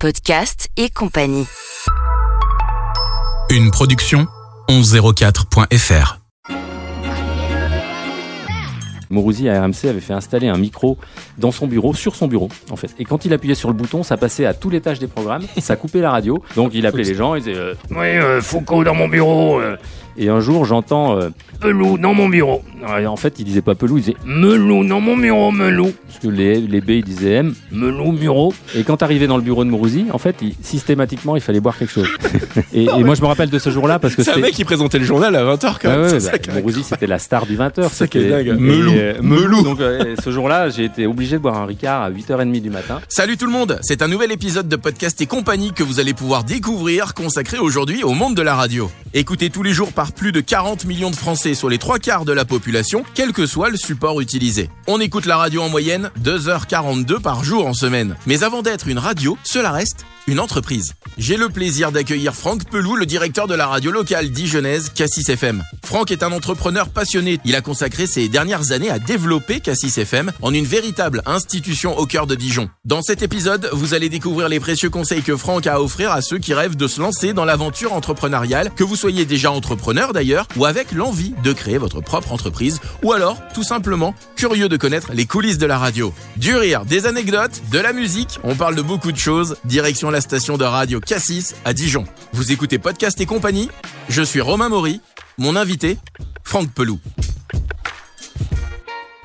podcast et compagnie. Une production 1104.fr. Mourouzi à RMC avait fait installer un micro dans son bureau, sur son bureau en fait. Et quand il appuyait sur le bouton, ça passait à tous les tâches des programmes, ça coupait la radio. Donc il appelait les gens, il disait euh, Oui, euh, Foucault dans mon bureau. euh. Et un jour, j'entends euh, Pelou dans mon bureau. Et en fait, il disait pas Pelou, il disait Melou dans mon bureau, Melou. Parce que les, les B, ils disaient M, Melou, bureau. Et quand arrivait dans le bureau de Mourouzi, en fait, il- systématiquement, il fallait boire quelque chose. et, et moi, je me rappelle de ce jour-là parce que C'est un mec qui présentait le journal à 20h quand Ouais, même. ouais, bah, Mourouzi, c'était la star du 20h. ça qui est dingue. et, Melou. euh, Melou. Donc, euh, ce jour-là, j'ai été obligé de boire un Ricard à 8h30 du matin. Salut tout le monde, c'est un nouvel épisode de Podcast et compagnie que vous allez pouvoir découvrir consacré aujourd'hui au monde de la radio. Écouté tous les jours par plus de 40 millions de Français sur les trois quarts de la population, quel que soit le support utilisé. On écoute la radio en moyenne 2h42 par jour en semaine. Mais avant d'être une radio, cela reste une entreprise. J'ai le plaisir d'accueillir Franck Pelou, le directeur de la radio locale dijonnaise Cassis FM. Franck est un entrepreneur passionné. Il a consacré ses dernières années à développer Cassis FM en une véritable institution au cœur de Dijon. Dans cet épisode, vous allez découvrir les précieux conseils que Franck a à offrir à ceux qui rêvent de se lancer dans l'aventure entrepreneuriale, que vous soyez déjà entrepreneur d'ailleurs, ou avec l'envie de créer votre propre entreprise, ou alors tout simplement curieux de connaître les coulisses de la radio. Du rire, des anecdotes, de la musique, on parle de beaucoup de choses. Direction la station de radio Cassis à Dijon. Vous écoutez Podcast et compagnie Je suis Romain Maury, mon invité, Franck Pelou.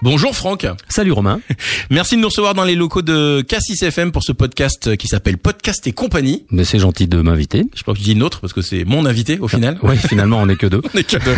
Bonjour Franck. Salut Romain. Merci de nous recevoir dans les locaux de Cassis FM pour ce podcast qui s'appelle Podcast et compagnie. Mais c'est gentil de m'inviter. Je pas que je dis une autre parce que c'est mon invité au final. Oui, finalement, on est que deux. On que deux.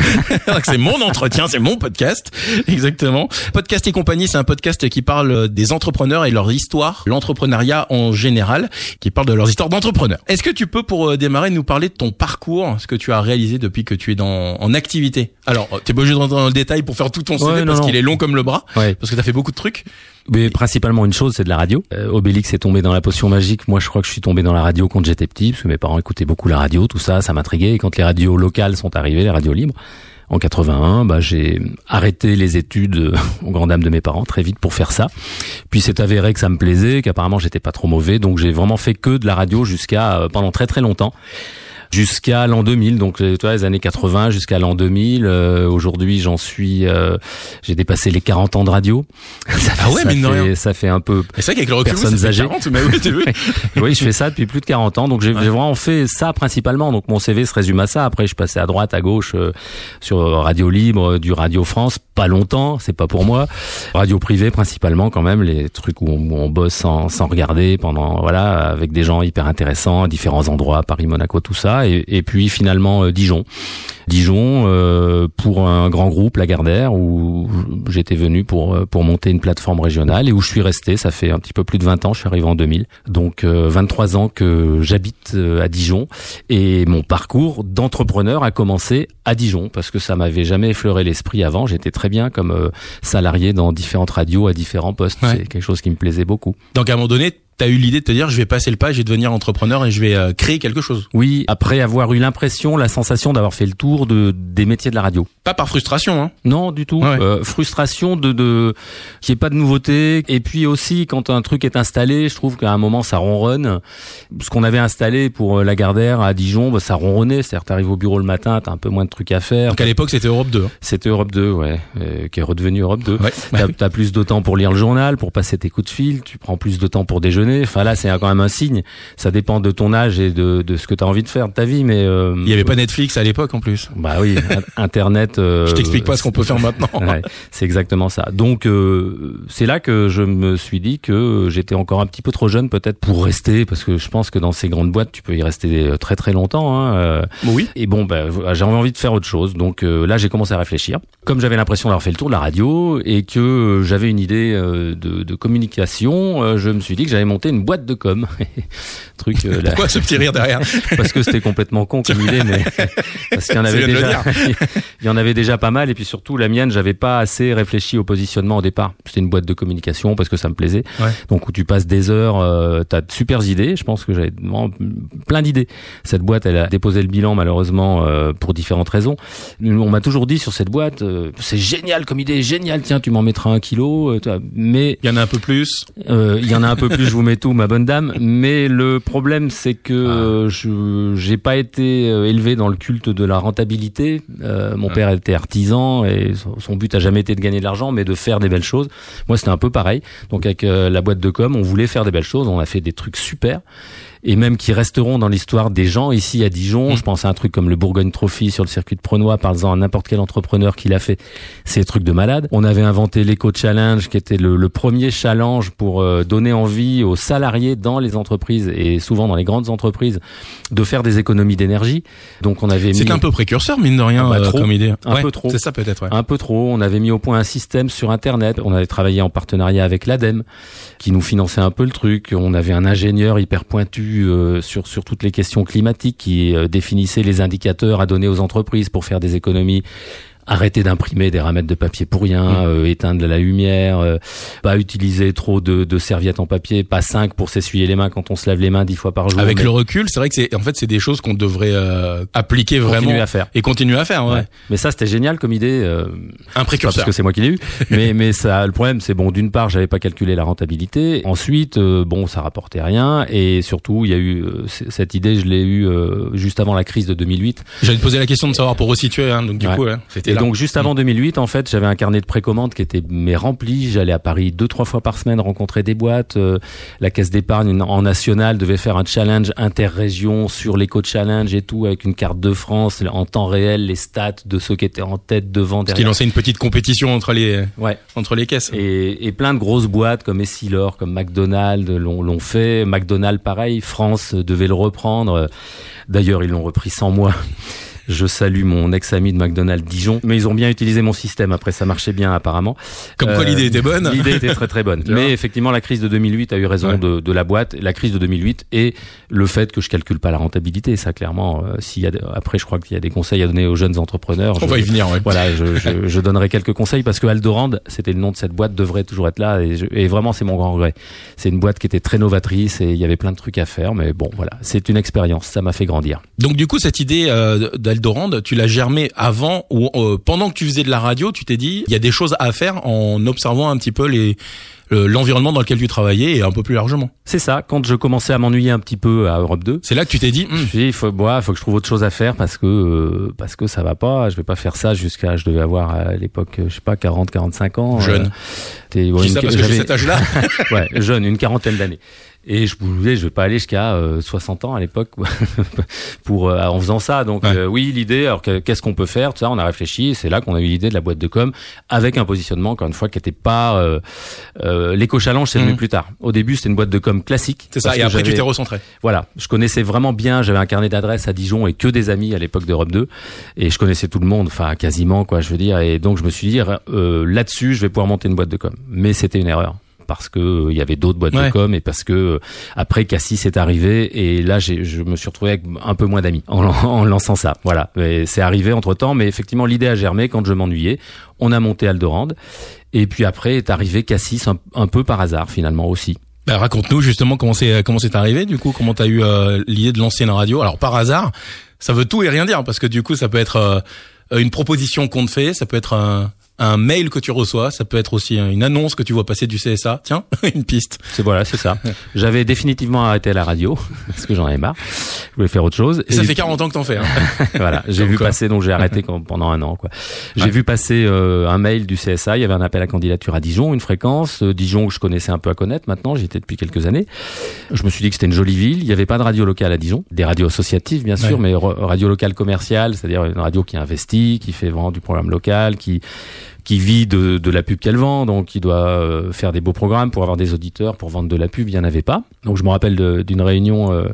C'est mon entretien, c'est mon podcast. Exactement. Podcast et compagnie, c'est un podcast qui parle des entrepreneurs et leur histoire, l'entrepreneuriat en général, qui parle de leurs histoires d'entrepreneurs. Est-ce que tu peux, pour euh, démarrer, nous parler de ton parcours, ce que tu as réalisé depuis que tu es dans, en activité? Alors, t'es pas obligé de rentrer dans le détail pour faire tout ton CV Ouais, parce qu'il est long comme le bras, Ouais. parce que t'as fait beaucoup de trucs. Mais principalement une chose, c'est de la radio. Euh, Obélix est tombé dans la potion magique. Moi, je crois que je suis tombé dans la radio quand j'étais petit, parce que mes parents écoutaient beaucoup la radio, tout ça, ça m'intriguait. Et quand les radios locales sont arrivées, les radios libres, en 81, bah, j'ai arrêté les études euh, aux grand dames de mes parents très vite pour faire ça. Puis c'est avéré que ça me plaisait, qu'apparemment j'étais pas trop mauvais, donc j'ai vraiment fait que de la radio jusqu'à euh, pendant très très longtemps. Jusqu'à l'an 2000, donc euh, tu vois, les années 80 jusqu'à l'an 2000. Euh, Aujourd'hui, j'en suis, euh, j'ai dépassé les 40 ans de radio. Ça fait, Ah ouais, ça mine de fait- rien. Ça fait un peu c'est vrai qu'avec le recul, Personnes âgées. 40, mais oui, vu. oui, je fais ça depuis plus de 40 ans, donc j'ai j'ai vraiment fait ça principalement. Donc mon CV se résume à ça. Après, je passé à droite, à gauche euh, sur Radio Libre, euh, du Radio France, pas longtemps, c'est pas pour moi. Radio privée principalement quand même, les trucs où on, où on bosse sans, sans regarder pendant voilà avec des gens hyper intéressants à différents endroits, Paris, Monaco, tout ça. Et, puis finalement euh, Dijon. Dijon euh, pour un grand groupe Lagardère où j'étais venu pour euh, pour monter une plateforme régionale et où je suis resté. Ça fait un petit peu plus de 20 ans je suis arrivé en 2000 donc euh, 23 ans que j'habite euh, à Dijon. Et mon parcours d'entrepreneur a commencé à Dijon parce que ça m'avait jamais effleuré l'esprit avant. J'étais très bien comme euh, salarié dans différentes radios à différents postes. Ouais. c'est quelque chose qui me plaisait beaucoup. Donc à un moment donné, t'as eu l'idée de te dire, je vais passer le pas, je vais devenir entrepreneur et je vais euh, créer quelque chose. oui après avoir eu l'impression la sensation d'avoir fait le tour de des métiers de la radio Pas par frustration, hein. Non, du tout. Ouais. Euh, frustration de de qu'il n'y ait pas de nouveauté. Et puis aussi, quand un truc est installé, je trouve qu'à un moment ça ronronne. Ce qu'on avait installé pour euh, Lagardère à Dijon, bah, ça ronronnait. C'est-à-dire, t'arrives au bureau le matin, t'as un peu moins de trucs à faire. Donc à l'époque, c'était Europe 2. hein. C'était Europe 2, ouais, euh, qui est redevenu Europe 2. Ouais. T'as, plus de temps pour lire le journal, pour passer tes coups de fil, tu prends plus de temps pour déjeuner. Enfin là, c'est quand même un signe. Ça dépend de ton âge et de, de ce que t'as envie de faire de ta vie, mais euh, Il y avait pas Netflix à l'époque en plus. Bah oui, Internet. euh, Je t'explique pas ce qu'on peut faire maintenant. Ouais, c'est exactement ça. Donc euh, c'est là que je me suis dit que j'étais encore un petit peu trop jeune peut-être pour rester parce que je pense que dans ces grandes boîtes tu peux y rester très très longtemps. Hein, euh. Oui. Et bon, bah, j'avais envie de faire autre chose. Donc euh, là j'ai commencé à réfléchir. Comme j'avais l'impression d'avoir fait le tour de la radio et que euh, j'avais une idée euh, de, de communication, euh, je me suis dit que j'allais monter une boîte de com. Truc euh, là, Pourquoi ce petit rire derrière? Parce que c'était complètement con comme idée, mais parce qu'il y en avait déjà, il y en avait déjà pas mal. Et puis surtout, la mienne, j'avais pas assez réfléchi au positionnement au départ. C'était une boîte de communication parce que ça me plaisait. Ouais. Donc où tu passes des heures, euh, t'as de super idées. Je pense que j'avais vraiment plein d'idées. Cette boîte, elle a déposé le bilan malheureusement euh, pour différentes raisons. On m'a toujours dit sur cette boîte, euh, c'est génial comme idée, génial. Tiens, tu m'en mettras un kilo. euh, mais Il y en a un peu plus. euh, il y en a un peu plus, je vous mets tout, ma bonne dame. Mais le problème, c'est que Ah. je j'ai pas été euh, élevé dans le culte de la rentabilité. Euh, mon père était artisan et son, son but a jamais été de gagner de l'argent, mais de faire des belles choses. Moi, c'était un peu pareil. Donc avec euh, la boîte de com, on voulait faire des belles choses. On a fait des trucs super et même qui resteront dans l'histoire des gens ici à Dijon. Mm. Je pense à un truc comme le Bourgogne Trophy sur le circuit de Prenois, parlant à n'importe quel entrepreneur qui l'a fait. C'est des trucs de malade. On avait inventé l'Eco Challenge, qui était le, le premier challenge pour euh, donner envie aux salariés dans les entreprises et souvent dans les grandes entreprises de faire des économies d'énergie. Donc on avait mis C'est un peu précurseur, mine de rien, Ah bah, euh, comme idée. Un Ouais, peu trop. C'est ça peut-être, ouais. un peu trop. On avait mis au point un système sur Internet. On avait travaillé en partenariat avec l'ADEME, qui nous finançait un peu le truc. On avait un ingénieur hyper pointu euh, sur sur toutes les questions climatiques qui euh, définissait les indicateurs à donner aux entreprises pour faire des économies. Arrêter d'imprimer des ramettes de papier pour rien, Mmh. euh, éteindre la lumière, euh, pas utiliser trop de, de serviettes en papier, pas cinq pour s'essuyer les mains quand on se lave les mains dix fois par jour. Avec mais le recul, c'est vrai que c'est en fait c'est des choses qu'on devrait euh, appliquer continuer vraiment à faire. et continuer à faire. Ouais. Ouais. Mais ça, c'était génial comme idée. euh, Un Pas précurseur. parce que c'est moi qui l'ai eu, mais mais ça le problème c'est bon d'une part j'avais pas calculé la rentabilité, ensuite euh, bon ça rapportait rien et surtout il y a eu euh, cette idée je l'ai eu euh, juste avant la crise de 2008 J'allais te poser la question de savoir pour resituer. Hein, donc du Ouais. coup, ouais, c'était là. donc juste avant 2008 en fait j'avais un carnet de précommande qui était mais rempli, j'allais à Paris deux trois fois par semaine rencontrer des boîtes, euh, la caisse d'épargne en national devait faire un challenge interrégion sur l'éco challenge et tout avec une carte de France en temps réel les stats de ceux qui étaient en tête devant Parce qu'il derrière. lançait une petite compétition entre les Ouais. entre les caisses. Et, et plein de grosses boîtes comme Essilor, comme McDonald's l'ont l'ont fait. McDonald's, pareil, France devait le reprendre. D'ailleurs, ils l'ont repris sans moi. Je salue mon ex-ami de McDonald's Dijon. Mais ils ont bien utilisé mon système. Après, ça marchait bien apparemment. Comme quoi Euh, l'idée était bonne. L'idée était très très bonne. Mais effectivement, la crise de 2008 a eu raison Ouais. de, de la boîte. La crise de 2008 et le fait que je calcule pas la rentabilité. Ça, clairement, euh, s'il y a, après, je crois qu'il y a des conseils à donner aux jeunes entrepreneurs. On Je- va y venir. Ouais. voilà, je, je, je donnerai quelques conseils parce que Aldorand, c'était le nom de cette boîte, devrait toujours être là et, et vraiment c'est mon grand regret. C'est une boîte qui était très novatrice et il y avait plein de trucs à faire, mais bon voilà, c'est une expérience, ça m'a fait grandir. Donc du coup, cette idée euh, d'Eldorand, tu l'as germée avant ou euh, pendant que tu faisais de la radio, tu t'es dit il y a des choses à faire en observant un petit peu les le- l'environnement dans lequel tu travaillais et un peu plus largement. C'est ça, quand je commençais à m'ennuyer un petit peu à Europe 2, C'est là que tu t'es dit je dit, il faut, ouais, faut que je trouve autre chose à faire parce que euh, parce que ça va pas. Je vais pas faire ça jusqu'à, je devais avoir à l'époque, je sais pas, 40, 45 ans. Jeune. Euh, je ouais, dis une- ça parce que j'ai cet âge-là. ouais, jeune, une quarantaine d'années. Et je voulais, je vais pas aller jusqu'à euh, 60 ans à l'époque pour euh, en faisant ça. Donc Ouais. euh, oui, l'idée. Alors que- qu'est-ce qu'on peut faire? Tout ça, on a réfléchi. C'est là qu'on a eu l'idée de la boîte de com avec un positionnement encore une fois qui était pas euh, euh, l'éco challenge. C'est venu Mhm. plus tard. Au début, c'était une boîte de com classique. C'est ça. Et après, tu t'es recentré. voilà, je connaissais vraiment bien, j'avais un carnet d'adresses à Dijon et que des amis à l'époque d'Europe 2 et je connaissais tout le monde, enfin quasiment quoi, je veux dire et donc je me suis dit euh, là-dessus, je vais pouvoir monter une boîte de com. Mais c'était une erreur parce que euh, il y avait d'autres boîtes Ouais. de com et parce que euh, après Cassis est arrivé et là j'ai je me suis retrouvé avec un peu moins d'amis en, en lançant ça. Voilà, c'est arrivé entre-temps mais effectivement l'idée a germé quand je m'ennuyais. On a monté Aldorand et puis après est arrivé Cassis un, un peu par hasard finalement aussi. Bah, raconte-nous justement comment c'est comment c'est arrivé. Du coup, comment t'as eu euh, l'idée de lancer une radio Alors par hasard, ça veut tout et rien dire parce que du coup, ça peut être euh, une proposition qu'on te fait, ça peut être un, un mail que tu reçois, ça peut être aussi une annonce que tu vois passer du CSA. Tiens, une piste. C'est voilà, c'est ça. J'avais définitivement arrêté la radio parce que j'en avais marre. Je voulais faire autre chose. Et ça fait 40 ans que t'en fais. Hein. voilà, j'ai vu quoi. passer donc j'ai arrêté quand- pendant un an quoi. J'ai Ouais. vu passer euh, un mail du CSA, il y avait un appel à candidature à Dijon, une fréquence euh, Dijon que je connaissais un peu à connaître maintenant, j'y étais depuis quelques années. Je me suis dit que c'était une jolie ville, il y avait pas de radio locale à Dijon, des radios associatives bien sûr, Ouais. mais ra- radio locale commerciale, c'est-à-dire une radio qui investit, qui fait vendre du programme local, qui qui vit de, de la pub qu'elle vend, donc qui doit euh, faire des beaux programmes pour avoir des auditeurs, pour vendre de la pub, il n'y en avait pas. Donc je me rappelle d'une réunion euh,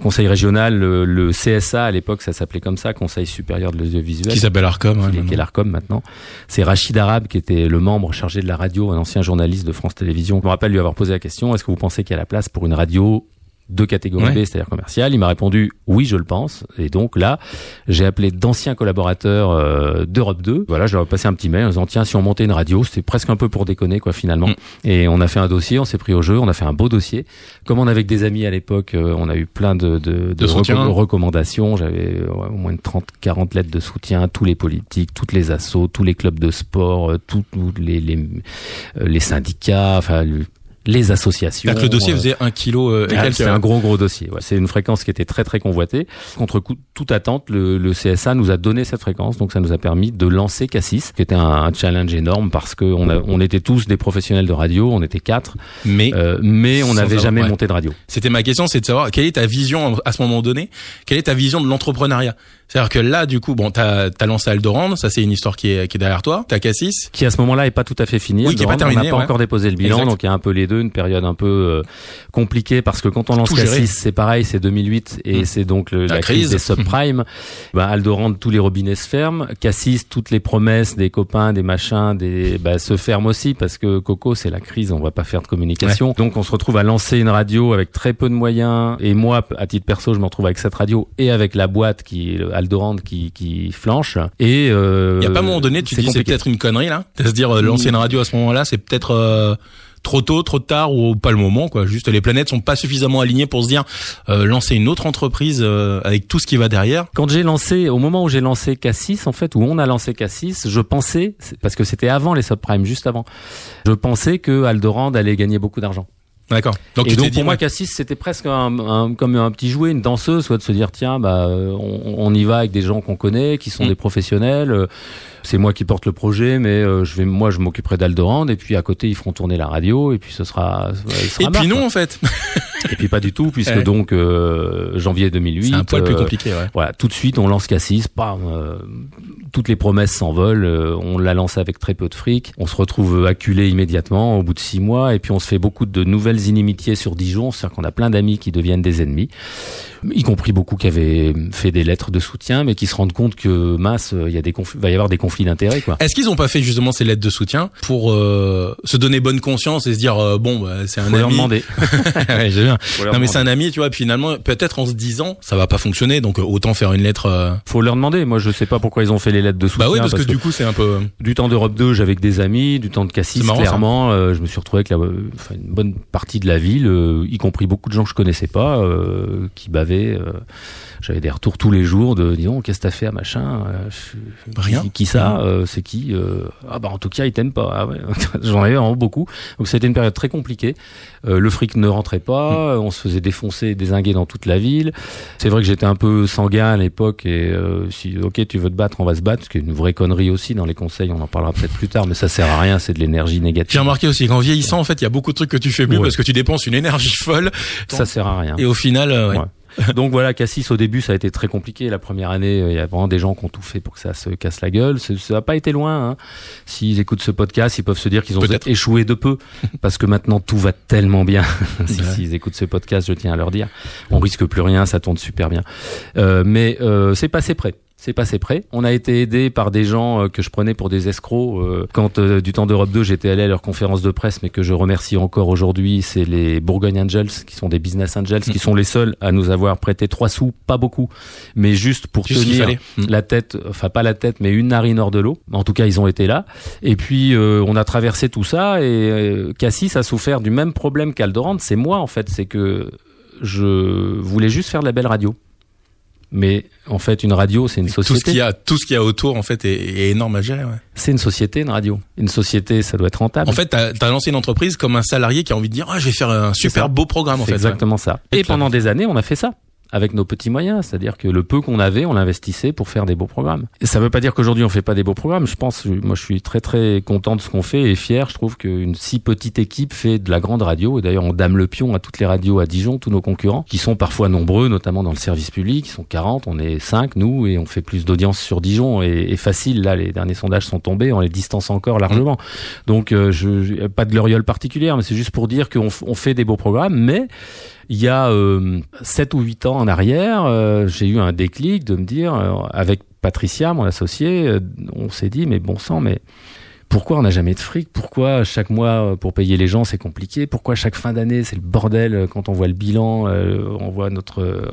conseil régional, le, le CSA à l'époque, ça s'appelait comme ça, Conseil supérieur de l'audiovisuel. Qui s'appelle Arcom. qui est- qui est l'ARCOM maintenant. C'est Rachid Arabe qui était le membre chargé de la radio, un ancien journaliste de France Télévisions. Je me rappelle lui avoir posé la question, est-ce que vous pensez qu'il y a la place pour une radio de catégorie Ouais. B, c'est-à-dire commercial. Il m'a répondu oui, je le pense. Et donc là, j'ai appelé d'anciens collaborateurs euh, d'Europe 2. Voilà, je leur ai passé un petit mail en disant tiens, si on montait une radio, c'était presque un peu pour déconner quoi finalement. Mm. Et on a fait un dossier, on s'est pris au jeu, on a fait un beau dossier. Comme on avait que des amis à l'époque, euh, on a eu plein de, de, De recom- recommandations. J'avais euh, ouais, au moins de 30, 40 lettres de soutien, tous les politiques, toutes les assos, tous les clubs de sport, euh, tous les, les, euh, les syndicats, enfin les associations. Que le dossier euh, faisait un kilo euh, ah, c'est un gros gros dossier. Ouais. C'est une fréquence qui était très très convoitée. Contre toute attente, le, le CSA nous a donné cette fréquence, donc ça nous a permis de lancer Cassis, qui était un, un challenge énorme parce que on, a, on était tous des professionnels de radio, on était quatre, Mais euh, mais on n'avait jamais ouais. monté de radio. C'était ma question, c'est de savoir quelle est ta vision à ce moment donné, quelle est ta vision de l'entrepreneuriat? C'est-à-dire que là, du coup, bon, t'as as lancé Aldorand, ça c'est une histoire qui est, qui est derrière toi. T'as Cassis, Qui à ce moment-là est pas tout à fait fini. Oui, qui est pas terminé, On n'a pas ouais. encore déposé le bilan, Exact. donc il y a un peu les deux, une période un peu euh, compliquée parce que quand on lance Tout. Cassis, c'est pareil, c'est 2008 et Mm. c'est donc le- La la, crise. des subprimes. ben, Aldorand, tous les robinets se ferment. Cassis, toutes les promesses des copains, des machins, des bah, se ferment aussi parce que Coco, c'est la crise, on va pas faire de communication. Donc on se retrouve à lancer une radio avec très peu de moyens. Et moi, à titre perso, je me retrouve avec cette radio et avec la boîte qui Aldorand qui, qui flanche. Et euh, il y a pas un moment donné, tu dis c'est peut-être une connerie là, de se dire euh, lancer une radio à ce moment-là, c'est peut-être euh, trop tôt, trop tard ou pas le moment quoi. Juste les planètes sont pas suffisamment alignées pour se dire euh, lancer une autre entreprise euh, avec tout ce qui va derrière. Quand j'ai lancé, au moment où j'ai lancé Cassis, en fait, où on a lancé Cassis, je pensais, parce que c'était avant les subprimes, juste avant, je pensais que Aldorand allait gagner beaucoup d'argent. D'accord. Donc et tu t'es donc dit pour moi, ouais, Cassis, c'était presque un, un- comme un petit jouet, une danseuse, soit de se dire tiens, bah, euh, on, on y va avec des gens qu'on connaît, qui sont Mm. des professionnels. C'est moi qui porte le projet, mais euh, je vais, moi, je m'occuperai d'Aldorand, et puis à côté, ils feront tourner la radio, et puis ce sera. sera et puis non en fait. Et puis pas du tout, puisque Ouais. donc euh, janvier 2008. c'est un poil plus euh, compliqué. Ouais. voilà, tout de suite, on lance Cassis, bam, euh, toutes les promesses s'envolent, euh, on la lance avec très peu de fric, on se retrouve acculé immédiatement au bout de six mois, et puis on se fait beaucoup de nouvelles inimitiés sur Dijon, c'est-à-dire qu'on a plein d'amis qui deviennent des ennemis, y compris beaucoup qui avaient fait des lettres de soutien, mais qui se rendent compte que mince, il y a des conflits, va y avoir des conflits d'intérêts, quoi. Est-ce qu'ils ont pas fait justement ces lettres de soutien pour euh, se donner bonne conscience et se dire euh, bon bah, c'est un Faut leur ami. demander. Ouais, j'ai bien. Faut leur Non mais demander. c'est un ami, tu vois. Puis finalement, peut-être en se disant, ça va pas fonctionner, donc euh, autant faire une lettre. euh, Faut leur demander. Moi, je sais pas pourquoi ils ont fait les lettres de soutien. Bah oui, parce, que, du coup, c'est un peu. Du temps d'Europe 2, j'avais que des amis. Du temps de Cassis, marrant, clairement, je me suis retrouvé avec la, enfin, une bonne partie de la ville, y compris beaucoup de gens que je connaissais pas, qui bavaient. J'avais des retours tous les jours de, disons, qu'est-ce que t'as fait à machin Rien. Qui, qui ça euh, C'est qui euh, Ah bah en tout cas, ils t'aiment pas. Ah ouais. J'en avais vraiment beaucoup. Donc c'était une période très compliquée. Euh, le fric ne rentrait pas. Hmm. On se faisait défoncer, désinguer dans toute la ville. C'est vrai que j'étais un peu sanguin à l'époque et euh, si ok tu veux te battre, on va se battre, ce qui est une vraie connerie aussi dans les conseils. On en parlera peut-être plus tard, mais ça sert à rien. C'est de l'énergie négative. J'ai remarqué aussi qu'en vieillissant, en fait, il y a beaucoup de trucs que tu fais plus Ouais. parce que tu dépenses une énergie folle Ça sert à rien. et au final, ouais. Donc voilà, Cassis au début ça a été très compliqué. La première année, euh, il y a vraiment des gens qui ont tout fait pour que ça se casse la gueule. Ça n'a pas été loin. Hein. S'ils écoutent ce podcast, ils peuvent se dire qu'ils ont Peut-être. échoué de peu, parce que maintenant tout va tellement bien. si, Ouais. S'ils écoutent ce podcast, je tiens à leur dire, on risque plus rien, ça tourne super bien. Euh, mais euh, c'est passé près. C'est passé près. On a été aidé par des gens euh, que je prenais pour des escrocs. euh, quand euh, du temps d'Europe 2, j'étais allé à leur conférence de presse, mais que je remercie encore aujourd'hui, c'est les Bourgogne Angels, qui sont des business angels, qui sont les seuls à nous avoir prêté trois sous, pas beaucoup, mais juste pour Juste tenir. Mm. la tête, enfin pas la tête, mais une narine hors de l'eau. En tout cas, ils ont été là. Et puis euh, on a traversé tout ça. Et euh, Cassis a souffert du même problème qu'Aldorand. C'est moi en fait, c'est que je voulais juste faire de la belle radio. Mais en fait, une radio, c'est une Tout ce société. qu'il y a, tout ce qu'il y a autour, en fait, est, est énorme à gérer. Ouais. C'est une société, une radio. Une société, ça doit être rentable. En fait, t'as as lancé une entreprise comme un salarié qui a envie de dire, ah, je vais faire un super beau programme, en fait. exactement ça. Et Et pendant des années, on a fait ça avec nos petits moyens, c'est-à-dire que le peu qu'on avait, on l'investissait pour faire des beaux programmes. Ça veut pas dire qu'aujourd'hui on fait pas des beaux programmes. Je pense, moi, je suis très très content de ce qu'on fait et fier. Je trouve qu'une si petite équipe fait de la grande radio. Et d'ailleurs, on dame le pion à toutes les radios à Dijon, tous nos concurrents, qui sont parfois nombreux, notamment dans le service public. Ils sont 40, on est 5 nous, et on fait plus d'audience sur Dijon et, facile. Là, les derniers sondages sont tombés, on les distance encore largement. Donc, euh, je, pas de gloriole particulière, mais c'est juste pour dire qu'on fait des beaux programmes, mais il y a euh, 7 ou 8 ans en arrière, euh, j'ai eu un déclic de me dire, euh, avec Patricia, mon associé, euh, on s'est dit, mais bon sang, mais pourquoi on n'a jamais de fric? Pourquoi chaque mois pour payer les gens c'est compliqué? Pourquoi chaque fin d'année c'est le bordel quand on voit le bilan, on voit notre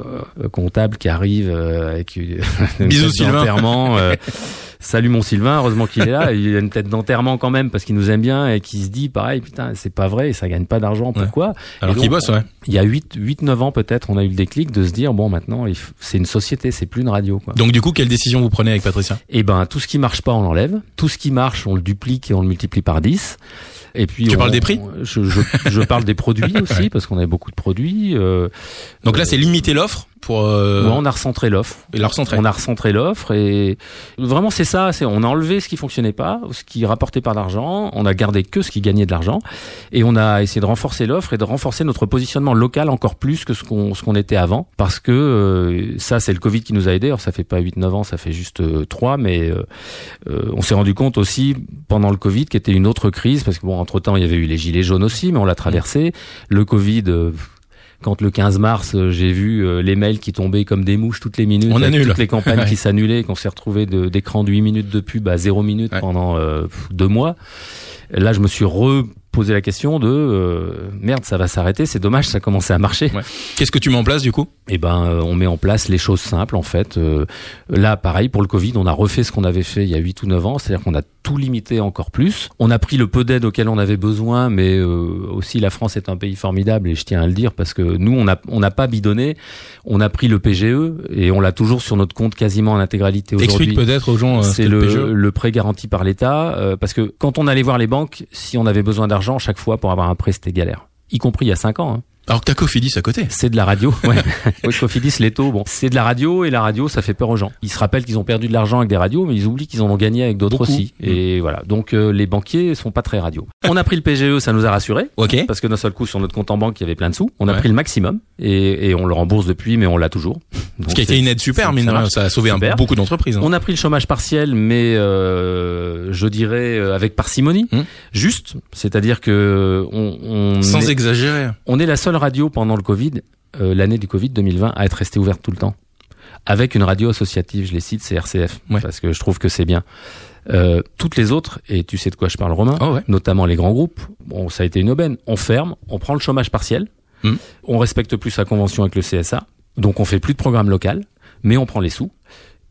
comptable qui arrive avec une Bisous Sylvain. Salut mon Sylvain, heureusement qu'il est là. Il a une tête d'enterrement quand même parce qu'il nous aime bien et qui se dit pareil, putain, c'est pas vrai, ça gagne pas d'argent, pourquoi? Alors qu'il bosse, ouais. Il y a 8, 8 9 ans peut-être, on a eu le déclic de se dire bon maintenant c'est une société, c'est plus une radio. Quoi. Donc du coup, quelle décision vous prenez avec Patricia? Eh ben tout ce qui marche pas, on l'enlève. Tout ce qui marche, on le duplique et on le multiplie par 10. Et puis tu on, parles des prix? je, je, je, parle des produits aussi parce qu'on a beaucoup de produits. Euh, Donc là, c'est limiter l'offre pour. Euh... Ouais, on a recentré l'offre. Et la recentré. On a recentré l'offre et vraiment c'est ça. C'est on a enlevé ce qui fonctionnait pas, ce qui rapportait pas d'argent. On a gardé que ce qui gagnait de l'argent et on a essayé de renforcer l'offre et de renforcer notre positionnement local encore plus que ce qu'on ce qu'on était avant parce que euh, ça c'est le Covid qui nous a aidé. Alors ça fait pas 8-9 ans, ça fait juste euh, 3 mais euh, on s'est rendu compte aussi pendant le Covid qui était une autre crise parce que bon entre temps il y avait eu les gilets jaunes aussi mais on l'a traversé. Le Covid quand le 15 mars, j'ai vu les mails qui tombaient comme des mouches toutes les minutes, on avec annule. toutes les campagnes ouais. qui s'annulaient, qu'on s'est retrouvé d'écran de, de 8 minutes de pub à 0 minutes ouais. pendant euh, deux mois. Là, je me suis reposé la question de euh, merde, ça va s'arrêter, c'est dommage, ça commençait à marcher. Ouais. Qu'est-ce que tu mets en place du coup? Eh ben, euh, on met en place les choses simples en fait. Euh, là, pareil pour le Covid, on a refait ce qu'on avait fait il y a 8 ou 9 ans, c'est-à-dire qu'on a tout limité encore plus. On a pris le peu d'aide auquel on avait besoin, mais euh, aussi la France est un pays formidable et je tiens à le dire parce que nous on n'a on n'a pas bidonné, on a pris le PGE et on l'a toujours sur notre compte quasiment en intégralité aujourd'hui. Explique peut-être aux gens. c'est le, le, le, prêt garanti par l'État euh, parce que quand on allait voir les banques, si on avait besoin d'argent chaque fois pour avoir un prêt c'était galère, y compris il y a 5 ans. Hein. Alors que t'as Cofidis à côté. C'est de la radio. Ouais. ouais Cofidis, taux, bon, c'est de la radio et la radio, ça fait peur aux gens. Ils se rappellent qu'ils ont perdu de l'argent avec des radios, mais ils oublient qu'ils en ont gagné avec d'autres aussi. Et mmh. voilà. Donc euh, les banquiers sont pas très radio. On a pris le PGE, ça nous a rassurés. Ok. Parce que d'un seul coup, sur notre compte en banque, il y avait plein de sous. On a ouais. pris le maximum et, et, on le rembourse depuis, mais on l'a toujours. Donc Ce qui a été une aide super, mine ça, ça a sauvé un, beaucoup d'entreprises. Hein. On a pris le chômage partiel, mais euh, je dirais avec parcimonie, mmh. juste. C'est-à-dire que on, on sans est, exagérer. On est la seule radio pendant le Covid, euh, l'année du Covid 2020, à être restée ouverte tout le temps. Avec une radio associative, je les cite, c'est RCF, ouais. parce que je trouve que c'est bien. Euh, toutes les autres, et tu sais de quoi je parle Romain, oh ouais. notamment les grands groupes, bon, ça a été une aubaine. On ferme, on prend le chômage partiel, mm. on respecte plus sa convention avec le CSA, donc on fait plus de programme local, mais on prend les sous.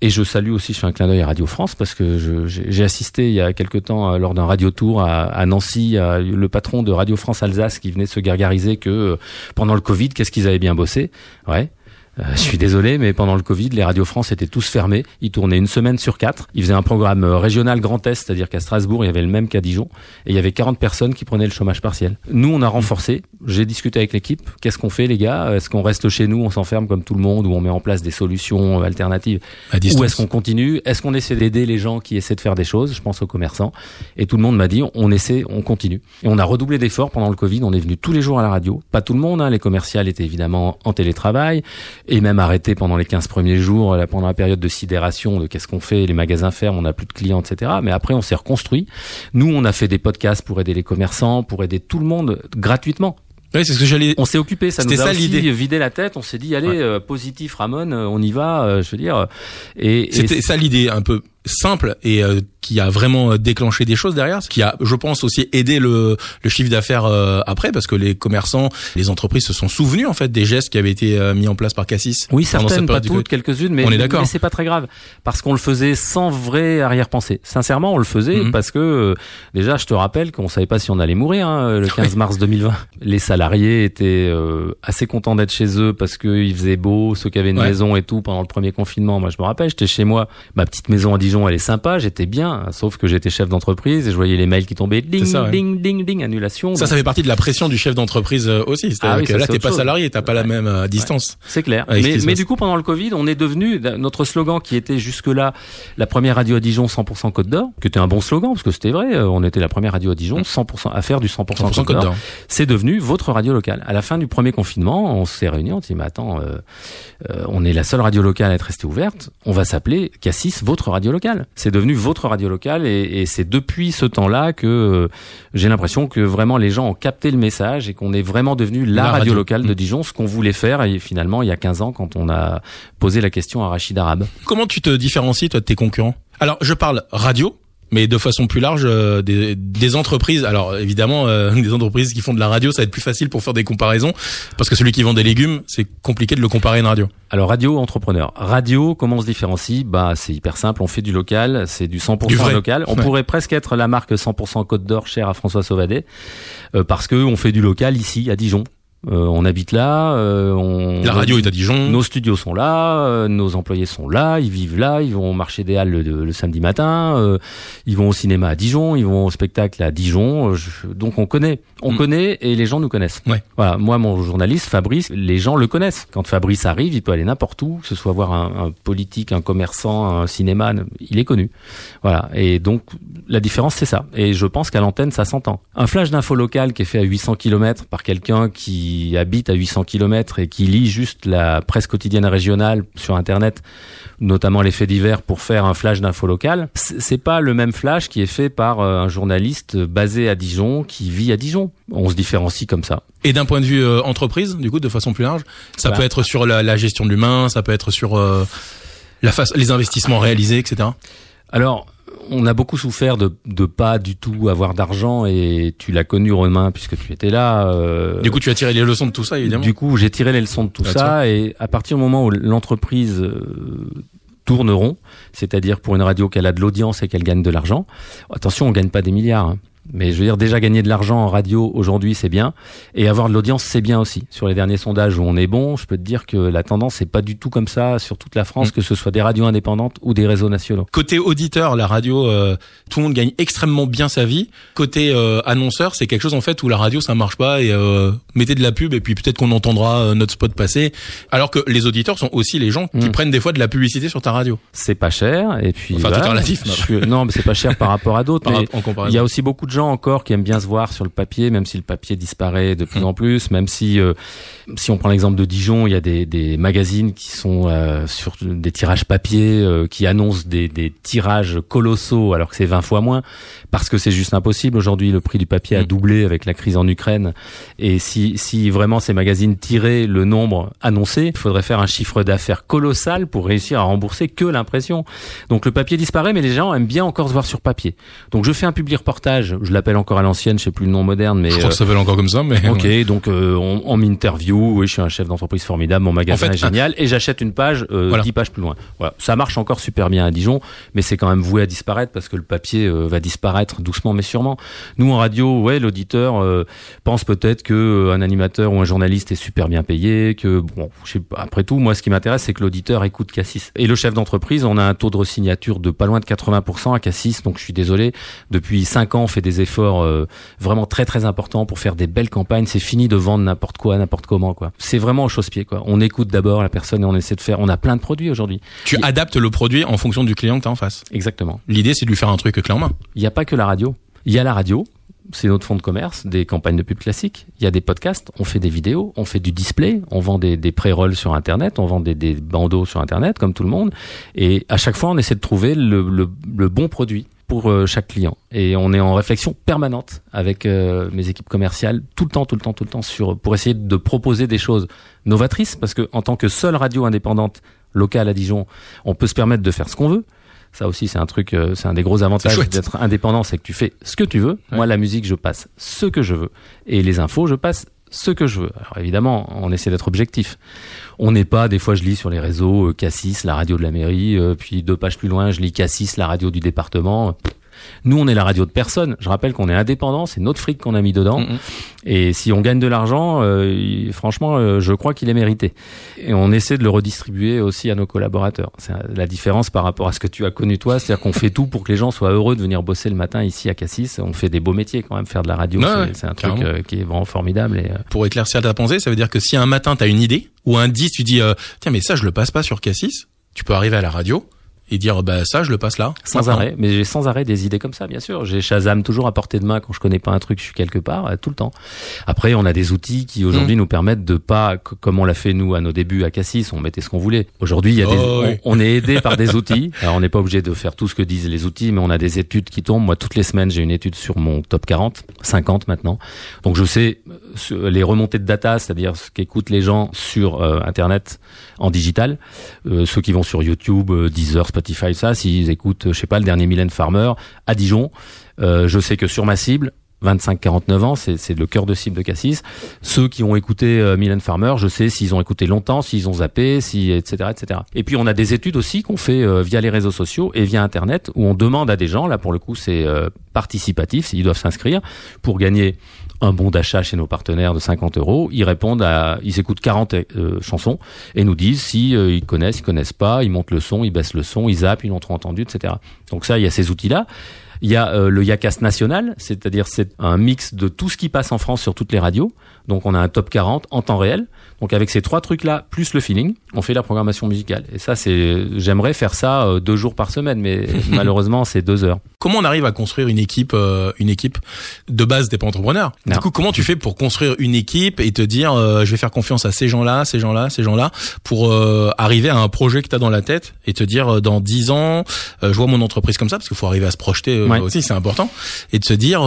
Et je salue aussi, je fais un clin d'œil à Radio France parce que j'ai assisté il y a quelque temps euh, lors d'un radio tour à, Nancy, le patron de Radio France Alsace qui venait se gargariser que euh, pendant le Covid, qu'est-ce qu'ils avaient bien bossé? Ouais. Euh, je suis désolé, mais pendant le Covid, les radios France étaient tous fermés. Ils tournaient une semaine sur quatre. Ils faisaient un programme régional Grand Est, c'est-à-dire qu'à Strasbourg, il y avait le même qu'à Dijon. Et il y avait 40 personnes qui prenaient le chômage partiel. Nous, on a renforcé. J'ai discuté avec l'équipe. Qu'est-ce qu'on fait, les gars? Est-ce qu'on reste chez nous, on s'enferme comme tout le monde, ou on met en place des solutions alternatives? Ou est-ce qu'on continue? Est-ce qu'on essaie d'aider les gens qui essaient de faire des choses? Je pense aux commerçants. Et tout le monde m'a dit, on essaie, on continue. Et on a redoublé d'efforts pendant le Covid. On est venu tous les jours à la radio. Pas tout le monde. Hein. Les commerciales étaient évidemment en télétravail et même arrêté pendant les 15 premiers jours, pendant la période de sidération, de qu'est-ce qu'on fait, les magasins ferment, on n'a plus de clients, etc. Mais après, on s'est reconstruit. Nous, on a fait des podcasts pour aider les commerçants, pour aider tout le monde gratuitement. Oui, c'est ce que j'allais. On s'est occupé, ça nous a ça, aussi vidé la tête. On s'est dit, allez, ouais. euh, positif, Ramon, on y va. Euh, je veux dire. Et, c'était ça l'idée, un peu simple et euh, qui a vraiment déclenché des choses derrière, qui a, je pense, aussi aidé le, le chiffre d'affaires euh, après, parce que les commerçants, les entreprises se sont souvenus en fait des gestes qui avaient été euh, mis en place par Cassis. Oui, certaines, pas toutes, quelques-unes, mais, on est d'accord. Mais c'est pas très grave, parce qu'on le faisait sans vrai arrière-pensée. Sincèrement, on le faisait Mhm. parce que déjà, je te rappelle qu'on savait pas si on allait mourir hein, le 15 mars 2020. Les salariés étaient assez contents d'être chez eux parce qu'il faisait beau, ceux qui avaient une Ouais. maison et tout pendant le premier confinement. Moi, je me rappelle, j'étais chez moi, ma petite maison à Dijon, elle est sympa, j'étais bien, sauf que j'étais chef d'entreprise et je voyais les mails qui tombaient, ding, ça, ouais. ding, ding, ding, annulation. Ça, ça fait partie de la pression du chef d'entreprise euh, aussi. C'est-à-dire Ah oui, là, c'est t'es pas chose. salarié, t'as pas la même euh, distance. C'est clair. Ce Mais, du coup, pendant le Covid, on est devenu notre slogan qui était jusque-là la première radio à Dijon 100% Côte d'Or, qui était un bon slogan parce que c'était vrai. euh, On était la première radio à Dijon 100% à faire du 100%, 100% Côte d'Or. d'Or. C'est devenu votre radio locale. À la fin du premier confinement, on s'est réunis, on s'est dit mais attends, euh, euh, on est la seule radio locale à être restée ouverte. On va s'appeler Cassis votre radio locale. C'est devenu votre radio locale et, et c'est depuis ce temps-là que euh, j'ai l'impression que vraiment les gens ont capté le message et qu'on est vraiment devenu la, La radio, radio. locale de Mm. Dijon, ce qu'on voulait faire et finalement il y a 15 ans quand on a posé la question à Rachid Arabe. Comment tu te différencies toi de tes concurrents? Alors, je parle radio, mais de façon plus large, euh, des, des, entreprises. Alors évidemment, euh, des entreprises qui font de la radio, ça va être plus facile pour faire des comparaisons, parce que celui qui vend des légumes, c'est compliqué de le comparer à une radio. Alors radio, entrepreneur. Radio, comment on se différencie? Bah c'est hyper simple, on fait du local, c'est du 100% local. On pourrait presque être la marque 100% Côte d'Or chère à François Sauvadet, euh, parce que on fait du local ici à Dijon. Euh, on habite là. Euh, on, la radio est à Dijon. Nos studios sont là. Euh, nos employés sont là. Ils vivent là. Ils vont au marché des Halles le, samedi matin. ils vont au cinéma à Dijon. Ils vont au spectacle à Dijon. donc on connaît, on mm. connaît et les gens nous connaissent. Ouais. Voilà. Moi, mon journaliste Fabrice, les gens le connaissent. Quand Fabrice arrive, il peut aller n'importe où, que ce soit voir un, un, politique, un commerçant, un cinéma. Il est connu. Voilà. Et donc la différence c'est ça. Et je pense qu'à l'antenne ça s'entend. Un flash d'info local qui est fait à 800 km par quelqu'un qui habite à 800 km et qui lit juste la presse quotidienne régionale sur Internet, notamment les faits divers, pour faire un flash d'info local, c'est pas le même flash qui est fait par euh, un journaliste basé à Dijon qui vit à Dijon. On se différencie comme ça. Et d'un point de vue euh, entreprise, du coup, de façon plus large, ça peut être sur la, gestion de l'humain, ça peut être sur euh, la face, les investissements réalisés, etc. Alors, on a beaucoup souffert de de pas du tout avoir d'argent et tu l'as connu Romain puisque tu étais là. Euh, du coup, tu as tiré les leçons de tout ça évidemment. Du coup, j'ai tiré les leçons de tout ça et à partir du moment où l'entreprise euh, tourne rond, c'est-à-dire pour une radio qu'elle a de l'audience et qu'elle gagne de l'argent. Attention, on gagne pas des milliards. Hein. Mais je veux dire, déjà gagner de l'argent en radio aujourd'hui, c'est bien. Et avoir de l'audience, c'est bien aussi. Sur les derniers sondages où on est bon, je peux te dire que la tendance n'est pas du tout comme ça sur toute la France, mm. que ce soit des radios indépendantes ou des réseaux nationaux. Côté auditeur, la radio, euh, tout le monde gagne extrêmement bien sa vie. Côté euh, annonceur, c'est quelque chose en fait où la radio, ça marche pas et euh, mettez de la pub et puis peut-être qu'on entendra notre spot passer. Alors que les auditeurs sont aussi les gens qui mm. prennent des fois de la publicité sur ta radio. C'est pas cher et puis. Enfin, tout relatif. non, mais c'est pas cher par rapport à d'autres. il y a aussi beaucoup de gens encore qui aiment bien se voir sur le papier, même si le papier disparaît de plus en plus, même si euh, si on prend l'exemple de Dijon, il y a des, des magazines qui sont euh, sur des tirages papier euh, qui annoncent des, des tirages colossaux alors que c'est 20 fois moins parce que c'est juste impossible aujourd'hui le prix du papier a mmh. doublé avec la crise en Ukraine et si si vraiment ces magazines tiraient le nombre annoncé, il faudrait faire un chiffre d'affaires colossal pour réussir à rembourser que l'impression. Donc le papier disparaît mais les gens aiment bien encore se voir sur papier. Donc je fais un public reportage, je l'appelle encore à l'ancienne, je sais plus le nom moderne mais je crois que ça s'appelle encore comme ça mais OK, donc euh, on, on m'interview oui, je suis un chef d'entreprise formidable, mon magasin est génial, et j'achète une page, euh, 10 pages plus loin. Voilà. Ça marche encore super bien à Dijon, mais c'est quand même voué à disparaître parce que le papier euh, va disparaître doucement mais sûrement. Nous en radio, ouais, l'auditeur euh, pense peut-être que euh, un animateur ou un journaliste est super bien payé, que bon, je sais pas, après tout, moi ce qui m'intéresse c'est que l'auditeur écoute Cassis. Et le chef d'entreprise, on a un taux de resignature de pas loin de 80% à Cassis, donc je suis désolé, depuis 5 ans on fait des efforts vraiment très très importants pour faire des belles campagnes, c'est fini de vendre n'importe quoi, n'importe comment quoi. C'est vraiment au chausse-pied quoi. On écoute d'abord la personne et on essaie de faire. On a plein de produits aujourd'hui. Tu adaptes le produit en fonction du client que tu as en face. Exactement. L'idée c'est de lui faire un truc clé en main. Il n'y a pas que la radio. Il y a la radio, c'est notre fonds de commerce, des campagnes de pub classiques. Il y a des podcasts, on fait des vidéos, on fait du display, on vend des, des pré-rolls sur Internet, on vend des, des, bandeaux sur Internet, comme tout le monde. Et à chaque fois, on essaie de trouver le, le, le bon produit pour euh, chaque client. Et on est en réflexion permanente avec euh, mes équipes commerciales tout le temps, tout le temps, tout le temps sur pour essayer de proposer des choses novatrices parce que en tant que seule radio indépendante locale à Dijon, on peut se permettre de faire ce qu'on veut. Ça aussi, c'est un truc, euh, c'est un des gros avantages d'être indépendant, c'est que tu fais ce que tu veux. Moi, la musique, je passe ce que je veux, et les infos, je passe ce que je veux. Alors évidemment, on essaie d'être objectif. On n'est pas, des fois je lis sur les réseaux euh, Cassis, la radio de la mairie, euh, puis deux pages plus loin, je lis Cassis, la radio du département. Nous, on est la radio de personne. Je rappelle qu'on est indépendant, c'est notre fric qu'on a mis dedans. Mm, mm. Et si on gagne de l'argent, euh, franchement, euh, je crois qu'il est mérité. Et on essaie de le redistribuer aussi à nos collaborateurs. C'est la différence par rapport à ce que tu as connu toi, c'est-à-dire qu'on fait tout pour que les gens soient heureux de venir bosser le matin ici à Cassis. On fait des beaux métiers quand même, faire de la radio, c'est un truc euh, qui est vraiment formidable. Et, Pour éclaircir ta pensée, ça veut dire que si un matin tu as une idée ou un 10, tu dis tiens mais ça je le passe pas sur Cassis, tu peux arriver à la radio et dire bah ça je le passe là sans arrêt. Mais j'ai sans arrêt des idées comme ça bien sûr. J'ai Shazam toujours à portée de main quand je connais pas un truc je suis quelque part euh, tout le temps. Après on a des outils qui aujourd'hui mm. nous permettent de pas comme on l'a fait nous à nos débuts à Cassis on mettait ce qu'on voulait. Aujourd'hui il y a des, oh, on, est aidé par des outils. Alors on n'est pas obligé de faire tout ce que disent les outils mais on a des études qui tombent. Moi toutes les semaines j'ai une étude sur mon top 40 50 maintenant. Donc je sais euh, les remontées de data c'est-à-dire ce qu'écoutent les gens sur euh, internet en digital ceux qui vont sur YouTube Deezer Spotify ça, s'ils écoutent, je sais pas, le dernier Mylène Farmer à Dijon, euh, je sais que sur ma cible, 25-49 ans, c'est le cœur de cible de Cassis. Ceux qui ont écouté euh, Mylène Farmer, je sais s'ils ont écouté longtemps, s'ils ont zappé, si etc etc. Et puis on a des études aussi qu'on fait euh, via les réseaux sociaux et via Internet où on demande à des gens, là pour le coup c'est euh, participatif, ils doivent s'inscrire pour gagner un bon d'achat chez nos partenaires de 50 euros. Ils répondent à, ils écoutent 40 euh, chansons et nous disent si euh, ils connaissent, ils connaissent pas, ils montent le son, ils baissent le son, ils zappent, ils l'ont trop entendu, etc. Donc ça, il y a ces outils-là. Il y a euh, le Yacast national, c'est-à-dire c'est un mix de tout ce qui passe en France sur toutes les radios. Donc on a un top 40 en temps réel. Donc avec ces trois trucs-là, plus le feeling, on fait la programmation musicale. Et ça, c'est, j'aimerais faire ça euh, deux jours par semaine, mais malheureusement, c'est deux heures. Comment on arrive à construire une équipe, euh, une équipe de base des pas entrepreneurs? Non. Du coup, comment tu fais pour construire une équipe et te dire, euh, je vais faire confiance à ces gens-là, ces gens-là, ces gens-là, pour euh, arriver à un projet que tu as dans la tête et te dire, dans dix ans, je vois mon entreprise comme ça, parce qu'il faut arriver à se projeter Ouais. aussi, c'est important, et de se dire,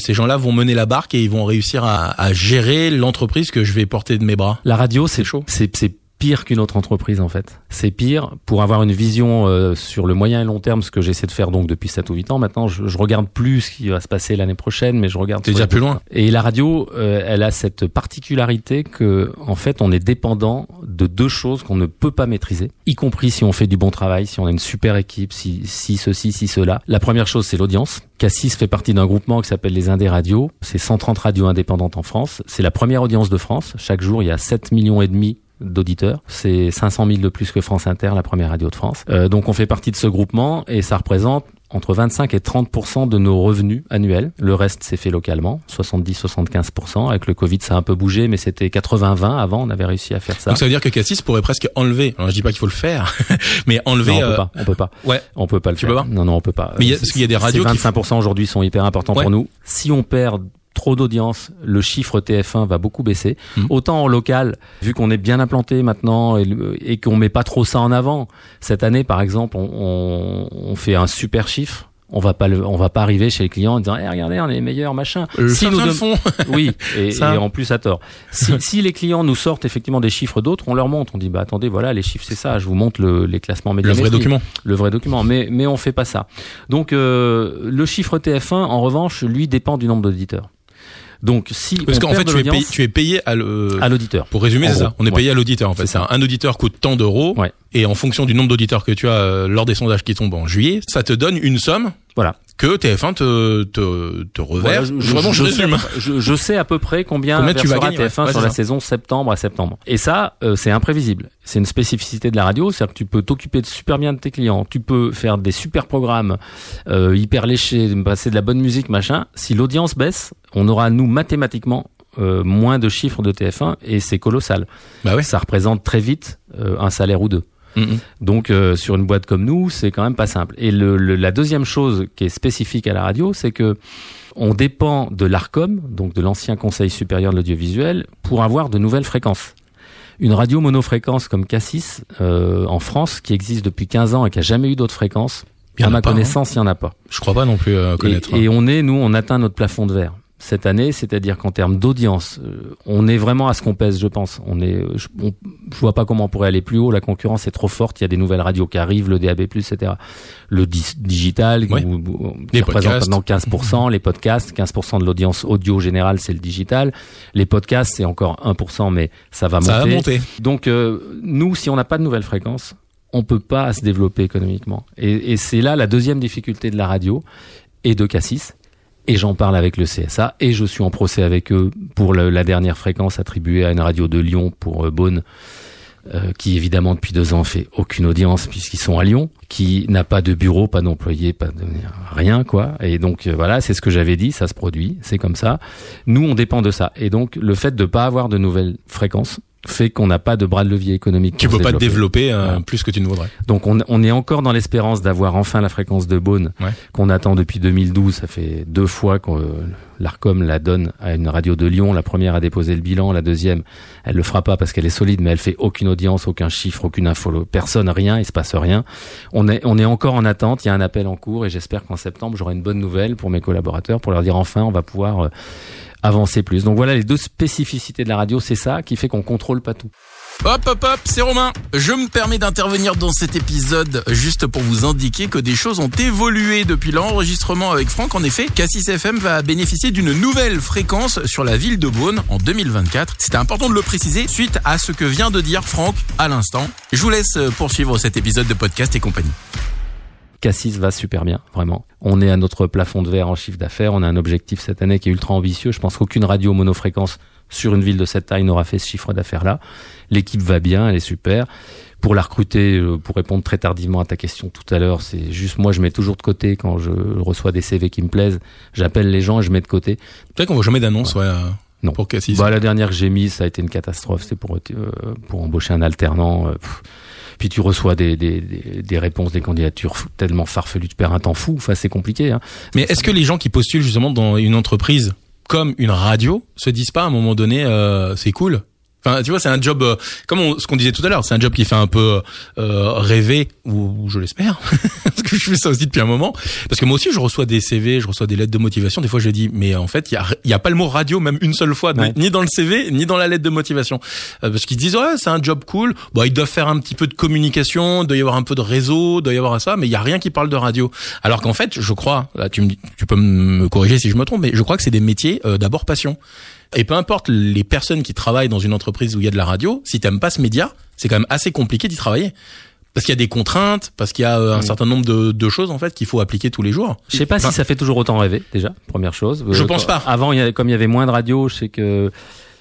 ces gens-là vont mener la barque et ils vont réussir à, à gérer l'entreprise que je vais porter de mes bras. La radio, c'est chaud. C'est pire qu'une autre entreprise en fait. C'est pire pour avoir une vision euh, sur le moyen et long terme, ce que j'essaie de faire donc depuis 7 ou 8 ans maintenant. Je, je regarde plus ce qui va se passer l'année prochaine, mais je regarde. Déjà plus loin. Et la radio, euh, elle a cette particularité que, en fait, on est dépendant de deux choses qu'on ne peut pas maîtriser, y compris si on fait du bon travail, si on a une super équipe, si, si ceci, si cela. La première chose, c'est l'audience. Cassis fait partie d'un groupement qui s'appelle les Indés Radio. C'est 130 radios indépendantes en France. C'est la première audience de France. Chaque jour, il y a 7 millions et demi d'auditeurs. C'est 500 000 de plus que France Inter, la première radio de France. Euh, donc on fait partie de ce groupement et ça représente entre 25 et 30% de nos revenus annuels. Le reste s'est fait localement, 70-75% Avec le Covid, ça a un peu bougé, mais c'était 80-20 avant. On avait réussi à faire ça. Donc ça veut dire que Cassis pourrait presque enlever. Alors je dis pas qu'il faut le faire, mais enlever. Non, on euh, peut pas. On peut pas. Ouais. On peut pas le Tu faire. peux pas? Non, non, on peut pas. Mais y a- parce qu'il y a des ces radios qui 25% aujourd'hui sont hyper importants Ouais. pour nous. Si on perd trop d'audience, le chiffre TF1 va beaucoup baisser. Mhm. Autant en local, vu qu'on est bien implanté maintenant et, le- et qu'on met pas trop ça en avant. Cette année, par exemple, on, on, on fait un super chiffre. On va pas le, on va pas arriver chez les clients en disant, Eh, regardez, on est les meilleurs, machin. Le Si nous de fond. oui, et, Ça. et en plus à tort. Si, si les clients nous sortent effectivement des chiffres d'autres, on leur montre. On dit bah attendez, voilà les chiffres c'est ça. Je vous montre le, les classements Le médiamétriques. vrai document. Le vrai document. Mais mais on fait pas ça. Donc euh, le chiffre TF1 en revanche lui dépend du nombre d'auditeurs. Donc si Parce qu'en fait, tu es, payé, tu es payé à l'auditeur. Pour résumer, c'est ça. On est ouais. payé à l'auditeur en fait. Ça. Un auditeur coûte tant d'euros. Ouais. Et en fonction du nombre d'auditeurs que tu as euh, lors des sondages qui tombent en juillet, ça te donne une somme Voilà. que TF1 te te, te reverse. Voilà, je, Vraiment, je, je sais, résume. je, je sais à peu près combien, Combien tu vas gagner, ouais. TF1 Ouais, sur la ça. saison septembre à septembre. Et ça, euh, c'est imprévisible. C'est une spécificité de la radio, c'est-à-dire que tu peux t'occuper de super bien de tes clients, tu peux faire des super programmes euh, hyper léchés, passer de la bonne musique, machin. Si l'audience baisse, on aura nous mathématiquement euh, moins de chiffres de TF1 et c'est colossal. Bah ouais. Ça représente très vite euh, un salaire ou deux. Mhm. Donc euh, sur une boîte comme nous, c'est quand même pas simple. Et le, le- la deuxième chose qui est spécifique à la radio, c'est que on dépend de l'Arcom, donc de l'ancien Conseil supérieur de l'audiovisuel, pour avoir de nouvelles fréquences. Une radio monofréquence comme Cassis euh, en France, qui existe depuis 15 ans et qui a jamais eu d'autres fréquences, à ma pas, hein. connaissance, il y en a pas. Je crois pas non plus euh, connaître. Et, et on est, nous, on atteint notre plafond de verre cette année, c'est-à-dire qu'en termes d'audience, euh, on est vraiment à ce qu'on pèse, je pense. On est, je, on- je vois pas comment on pourrait aller plus haut. La concurrence est trop forte. Il y a des nouvelles radios qui arrivent, le DAB+, etc. Le digital, Ouais. où- où- qui Les représente maintenant 15%. Les podcasts, 15% de l'audience audio générale, c'est le digital. Les podcasts, c'est encore 1%, mais ça va ça va monter. monter. Donc euh, nous, si on n'a pas de nouvelles fréquences, on peut pas se développer économiquement. Et, et c'est là la deuxième difficulté de la radio et de Cassis. Et j'en parle avec le CSA et je suis en procès avec eux pour la dernière fréquence attribuée à une radio de Lyon pour euh, Beaune, euh, qui évidemment depuis deux ans fait aucune audience puisqu'ils sont à Lyon, qui n'a pas de bureau, pas d'employés, pas de rien quoi. Et donc euh, voilà, c'est ce que j'avais dit, ça se produit, c'est comme ça. Nous, on dépend de ça. Et donc le fait de pas avoir de nouvelles fréquences fait qu'on n'a pas de bras de levier économique. Tu peux pas te développer euh, plus que tu ne voudrais. donc on, on est encore dans l'espérance d'avoir enfin la fréquence de Beaune Ouais. qu'on attend depuis 2012. Ça fait deux fois que euh, l'Arcom la donne à une radio de Lyon. La première a déposé le bilan, la deuxième, elle le fera pas parce qu'elle est solide, mais elle fait aucune audience, aucun chiffre, aucune info, personne, rien, il se passe rien. On est, on est encore en attente. Il y a un appel en cours et j'espère qu'en septembre j'aurai une bonne nouvelle pour mes collaborateurs pour leur dire enfin on va pouvoir euh, avancer plus. Donc voilà les deux spécificités de la radio, c'est ça qui fait qu'on contrôle pas tout. Hop hop hop, c'est Romain. Je me permets d'intervenir dans cet épisode juste pour vous indiquer que des choses ont évolué depuis l'enregistrement avec Franck. En effet, Cassis FM va bénéficier d'une nouvelle fréquence sur la ville de Beaune en 2024. C'était important de le préciser suite à ce que vient de dire Franck à l'instant. Je vous laisse poursuivre cet épisode de podcast et compagnie. Cassis va super bien, vraiment. On est à notre plafond de verre en chiffre d'affaires. On a un objectif cette année qui est ultra ambitieux. Je pense qu'aucune radio monofréquence sur une ville de cette taille n'aura fait ce chiffre d'affaires-là. L'équipe va bien, elle est super. Pour la recruter, euh, pour répondre très tardivement à ta question tout à l'heure, c'est juste moi je mets toujours de côté quand je reçois des CV qui me plaisent. J'appelle les gens et je mets de côté. Peut-être qu'on voit jamais d'annonce, ouais. non. Pour Cassis. Bah, la dernière que j'ai mise, ça a été une catastrophe. C'est pour euh, pour embaucher un alternant. Euh, puis tu reçois des, des, des, réponses, des candidatures tellement farfelues, tu perds un temps fou. Enfin, c'est compliqué. Hein. Mais est-ce que les gens qui postulent justement dans une entreprise comme une radio se disent pas à un moment donné, euh, c'est cool, Enfin, tu vois, c'est un job, euh, comme ce qu'on disait tout à l'heure, c'est un job qui fait un peu euh, rêver, ou, je l'espère, parce que je fais ça aussi depuis un moment. Parce que moi aussi, je reçois des CV, je reçois des lettres de motivation. Des fois, je dis, mais en fait, il y a, y a pas le mot radio même une seule fois, ni dans le CV, ni dans la lettre de motivation, euh, parce qu'ils disent, ouais, c'est un job cool. Bon, ils doivent faire un petit peu de communication, il doit y avoir un peu de réseau, il doit y avoir ça, mais il y a rien qui parle de radio. Alors qu'en fait, je crois, là, tu me, tu peux me corriger si je me trompe, mais je crois que c'est des métiers euh, d'abord passion. Et peu importe les personnes qui travaillent dans une entreprise où il y a de la radio, si t'aimes pas ce média, c'est quand même assez compliqué d'y travailler. Parce qu'il y a des contraintes, parce qu'il y a euh, un certain nombre de, de choses en fait qu'il faut appliquer tous les jours. Je sais pas si ça fait toujours autant rêver déjà, première chose. Je pense pas. Avant, il y avait, comme il y avait moins de radio, je sais que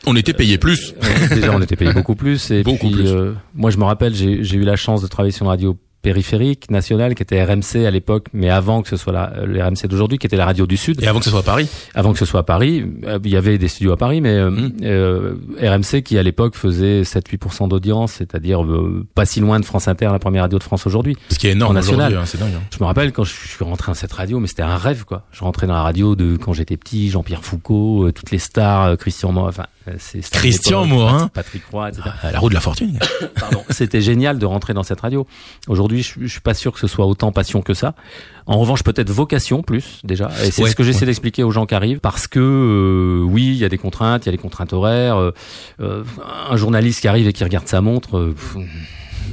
on était payé plus. Euh, déjà, on était payé beaucoup plus. Et beaucoup plus. Euh, moi, je me rappelle, j'ai eu la chance de travailler sur une radio périphérique national qui était RMC à l'époque, mais avant que ce soit la, le RMC d'aujourd'hui, qui était la radio du Sud. Et avant que ce soit à Paris. Avant que ce soit à Paris, euh, il y avait des studios à Paris, mais euh, mmh. euh RMC qui à l'époque faisait 7-8% d'audience, c'est-à-dire euh, pas si loin de France Inter, la première radio de France aujourd'hui. Ce qui est énorme national. Hein, c'est dingue. Hein. Je me rappelle quand je suis rentré dans cette radio, mais c'était un rêve quoi. Je rentrais dans la radio de quand j'étais petit, Jean-Pierre Foucault, toutes les stars, Christian Morin, enfin c'est Christian Morin, Patrick Roy, etc. Ah, la roue de la fortune. Pardon. C'était génial de rentrer dans cette radio. Aujourd'hui, je, je suis pas sûr que ce soit autant passion que ça. En revanche, peut-être vocation plus déjà. Et c'est ce que j'essaie d'expliquer aux gens qui arrivent, parce que euh, oui, il y a des contraintes, il y a des contraintes horaires. Euh, euh, un journaliste qui arrive et qui regarde sa montre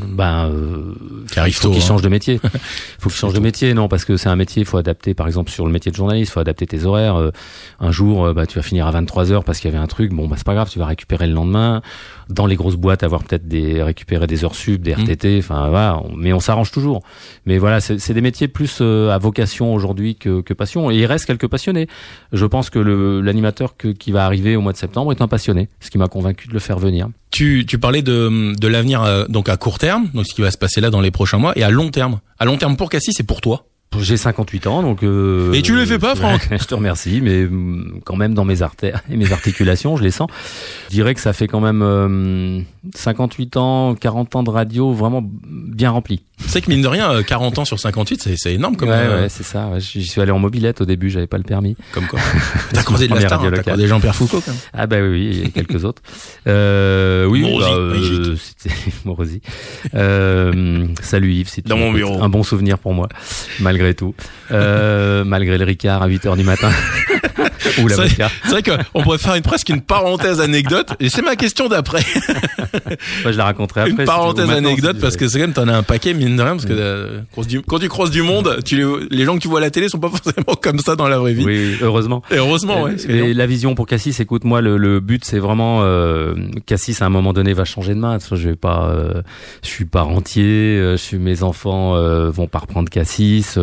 ben euh, il faut qu'il hein. change de métier. Il faut qu'il change de métier, non, parce que c'est un métier, il faut adapter. Par exemple, sur le métier de journaliste, il faut adapter tes horaires. Euh, un jour, euh, bah, tu vas finir à 23 heures parce qu'il y avait un truc. Bon, bah c'est pas grave, tu vas récupérer le lendemain. Dans les grosses boîtes, avoir peut-être des récupérer des heures sub, des RTT. Mmh. Enfin voilà, mais on s'arrange toujours. Mais voilà, c'est des métiers plus euh, à vocation aujourd'hui que, que passion. Et il reste quelques passionnés. Je pense que l'animateur qui va arriver au mois de septembre est un passionné, ce qui m'a convaincu de le faire venir. Tu, tu parlais de, de l'avenir donc à court terme, donc ce qui va se passer là dans les prochains mois, et à long terme. À long terme pour Cassis, c'est pour toi j'ai 58 ans, donc. Euh, et tu le fais pas, Franck Je te remercie, mais mm, quand même dans mes artères et mes articulations, je les sens. Je dirais que ça fait quand même 58 euh, ans, 40 ans de radio vraiment bien rempli. C'est que mine de rien, 40 euh, ans sur 58, c'est énorme comme. Ouais, ouais, c'est ça. Ouais. J'y suis allé en mobilette au début, j'avais pas le permis. Comme quoi. T'as croisé de la star, hein, t'as croisé Jean-Pierre Foucault. Quand même. Ah bah oui, et quelques autres. Euh, oui, Morosi, bah, euh, c'était Morosi. Euh, salut Yves, c'est dans mon bureau. Un bon souvenir pour moi, malgré tout, euh, malgré le Ricard à 8 heures du matin. C'est vrai qu'on pourrait faire une, presque une parenthèse anecdote, et c'est ma question d'après. Moi, je la raconterai après. Une parenthèse anecdote, parce que c'est quand même, t'en as un paquet, mine de rien, parce que euh, quand tu crosses du monde, tu les, gens que tu vois à la télé sont pas forcément comme ça dans la vraie vie. Oui, heureusement. Et heureusement, ouais. Et la vision pour Cassis, écoute, moi, le, le but, c'est vraiment, euh, Cassis, à un moment donné, va changer de main. Je vais pas, euh, je suis pas rentier, euh, je suis, mes enfants euh, vont pas reprendre Cassis.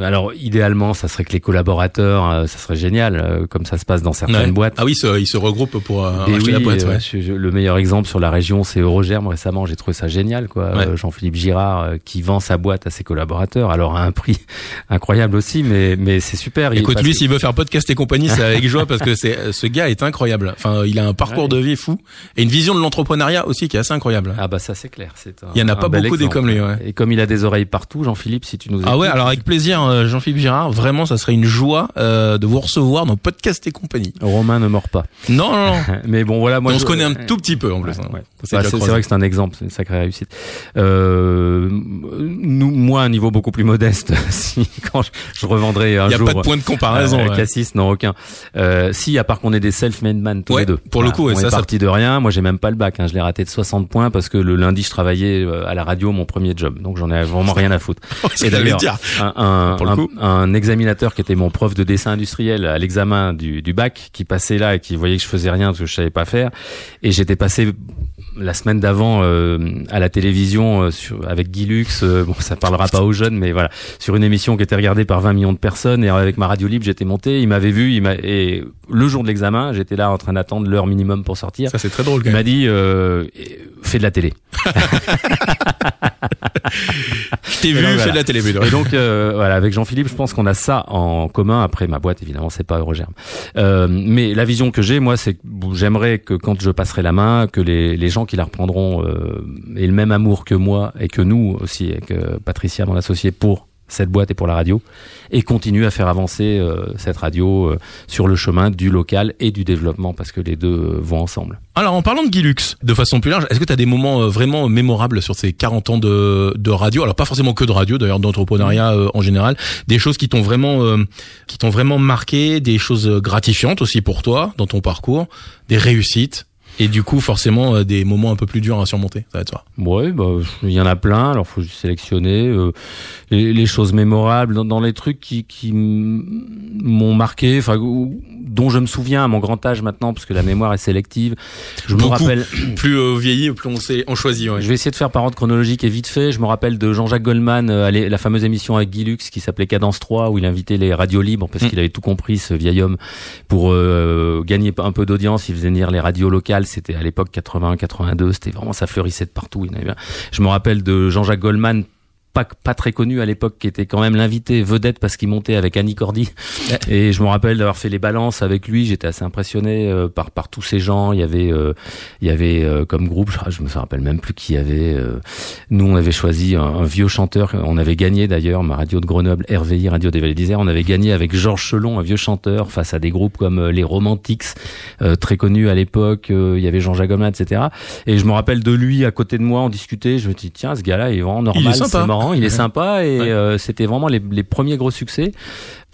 alors, idéalement, ça serait que les collaborateurs, ça serait génial, comme ça se passe dans certaines boîtes. Ah oui, ils se regroupent pour acheter la boîte. Ouais. le meilleur exemple sur la région, c'est Eurogerme récemment. J'ai trouvé ça génial, quoi. Jean-Philippe Girard qui vend sa boîte à ses collaborateurs, alors à un prix incroyable aussi, mais mais c'est super. Écoute, lui, s'il veut faire podcast et compagnie, c'est avec joie parce que c'est ce gars est incroyable. Enfin, il a un parcours de vie fou et une vision de l'entrepreneuriat aussi qui est assez incroyable. Ah bah ça c'est clair. C'est il y en a pas beaucoup des comme lui. Ouais. Et comme il a des oreilles partout, Jean-Philippe, si tu nous ah ouais, alors avec plaisir, euh, Jean-Philippe Girard. Vraiment, ça serait une joie euh, de vous recevoir dans Podcast et compagnie. Romain ne mord pas. Non, non, non. Mais bon, voilà, moi. on je- se connaît un tout petit peu en plus. hein. Ouais. S'est Bah, c'est vrai que c'est un exemple, c'est une sacrée réussite. Euh, nous, moi, un niveau beaucoup plus modeste, si quand je, je revendrai un Il y a jour. pas de point de comparaison. euh, ouais. Cassis, non aucun. Euh, si, à part qu'on est des self-made man tous Ouais, les deux. pour le coup, ouais, on ça, est ça- parti de rien. Moi, j'ai même pas le bac. Hein. Je l'ai raté de 60 points parce que le lundi, je travaillais euh, à la radio, mon premier job. Donc, j'en ai vraiment rien à foutre. C'est ce Et d'ailleurs, dire. un, un, un- un examinateur qui était mon prof de dessin industriel à l'examen du, du bac, qui passait là et qui voyait que je faisais rien parce que je savais pas faire. Et j'étais passé la semaine d'avant euh, à la télévision euh, sur, avec Guy Lux. euh, bon, ça parlera pas aux jeunes, mais voilà, sur une émission qui était regardée par 20 millions de personnes. Et avec ma radio libre, j'étais monté. Il m'avait vu. Il m'a et le jour de l'examen, j'étais là en train d'attendre l'heure minimum pour sortir. Ça c'est très drôle quand Il m'a dit euh, fais de la télé. Je t'ai vu, Et donc, fais voilà. de la télé. Et donc euh, voilà, avec Jean-Philippe, je pense qu'on a ça en commun. Après ma boîte, évidemment, c'est pas Eurogerm. Euh, mais la vision que j'ai, moi, c'est que j'aimerais que quand je passerai la main, que les, les gens qui la reprendront euh, aient le même amour que moi et que nous aussi, avec euh, Patricia, mon associé, pour cette boîte et pour la radio, et continuent à faire avancer euh, cette radio euh, sur le chemin du local et du développement, parce que les deux euh, vont ensemble. Alors en parlant de Guy Lux, de façon plus large, est-ce que tu as des moments euh, vraiment mémorables sur ces 40 ans de, de radio? Alors pas forcément que de radio, d'ailleurs d'entrepreneuriat euh, en général, des choses qui t'ont vraiment qui t'ont vraiment marqué, des choses gratifiantes aussi pour toi dans ton parcours, des réussites et du coup forcément euh, des moments un peu plus durs à surmonter, ça va être ça. Ouais, bah, il y en a plein. Alors, faut sélectionner euh, les, les choses mémorables dans, dans les trucs qui, qui m'ont marqué, enfin, dont je me souviens à mon grand âge maintenant, parce que la mémoire est sélective. Je me rappelle. Plus euh, vieilli, plus on sait, on choisit. Ouais. Je vais essayer de faire par ordre chronologique et vite fait. Je me rappelle de Jean-Jacques Goldman, euh, la fameuse émission avec Guy Lux qui s'appelait Cadence 3, où il invitait les radios libres parce Mm. qu'il avait tout compris, ce vieil homme, pour euh, gagner un peu d'audience. Il faisait venir les radios locales. C'était à l'époque 81, 82. C'était vraiment, ça fleurissait de partout. Je me rappelle de Jean-Jacques Goldman. Pas, pas très connu à l'époque, qui était quand même l'invité vedette parce qu'il montait avec Annie Cordy. Et je me rappelle d'avoir fait les balances avec lui. J'étais assez impressionné euh, par par tous ces gens. Il y avait euh, il y avait euh, comme groupe, je, je me rappelle même plus qui y avait. euh, nous, on avait choisi un, un vieux chanteur. On avait gagné d'ailleurs ma radio de Grenoble, RVI Radio des Vallées d'Isère. On avait gagné avec Georges Chelon, un vieux chanteur, face à des groupes comme euh, les Romantics, euh, très connus à l'époque. Euh, il y avait Jean-Jacques Goldman, etc. Et je me rappelle de lui à côté de moi. On discutait. Je me dis tiens, ce gars-là, il est vraiment normal, c'est marrant, il est sympa. Et Ouais. euh, c'était vraiment les, les premiers gros succès.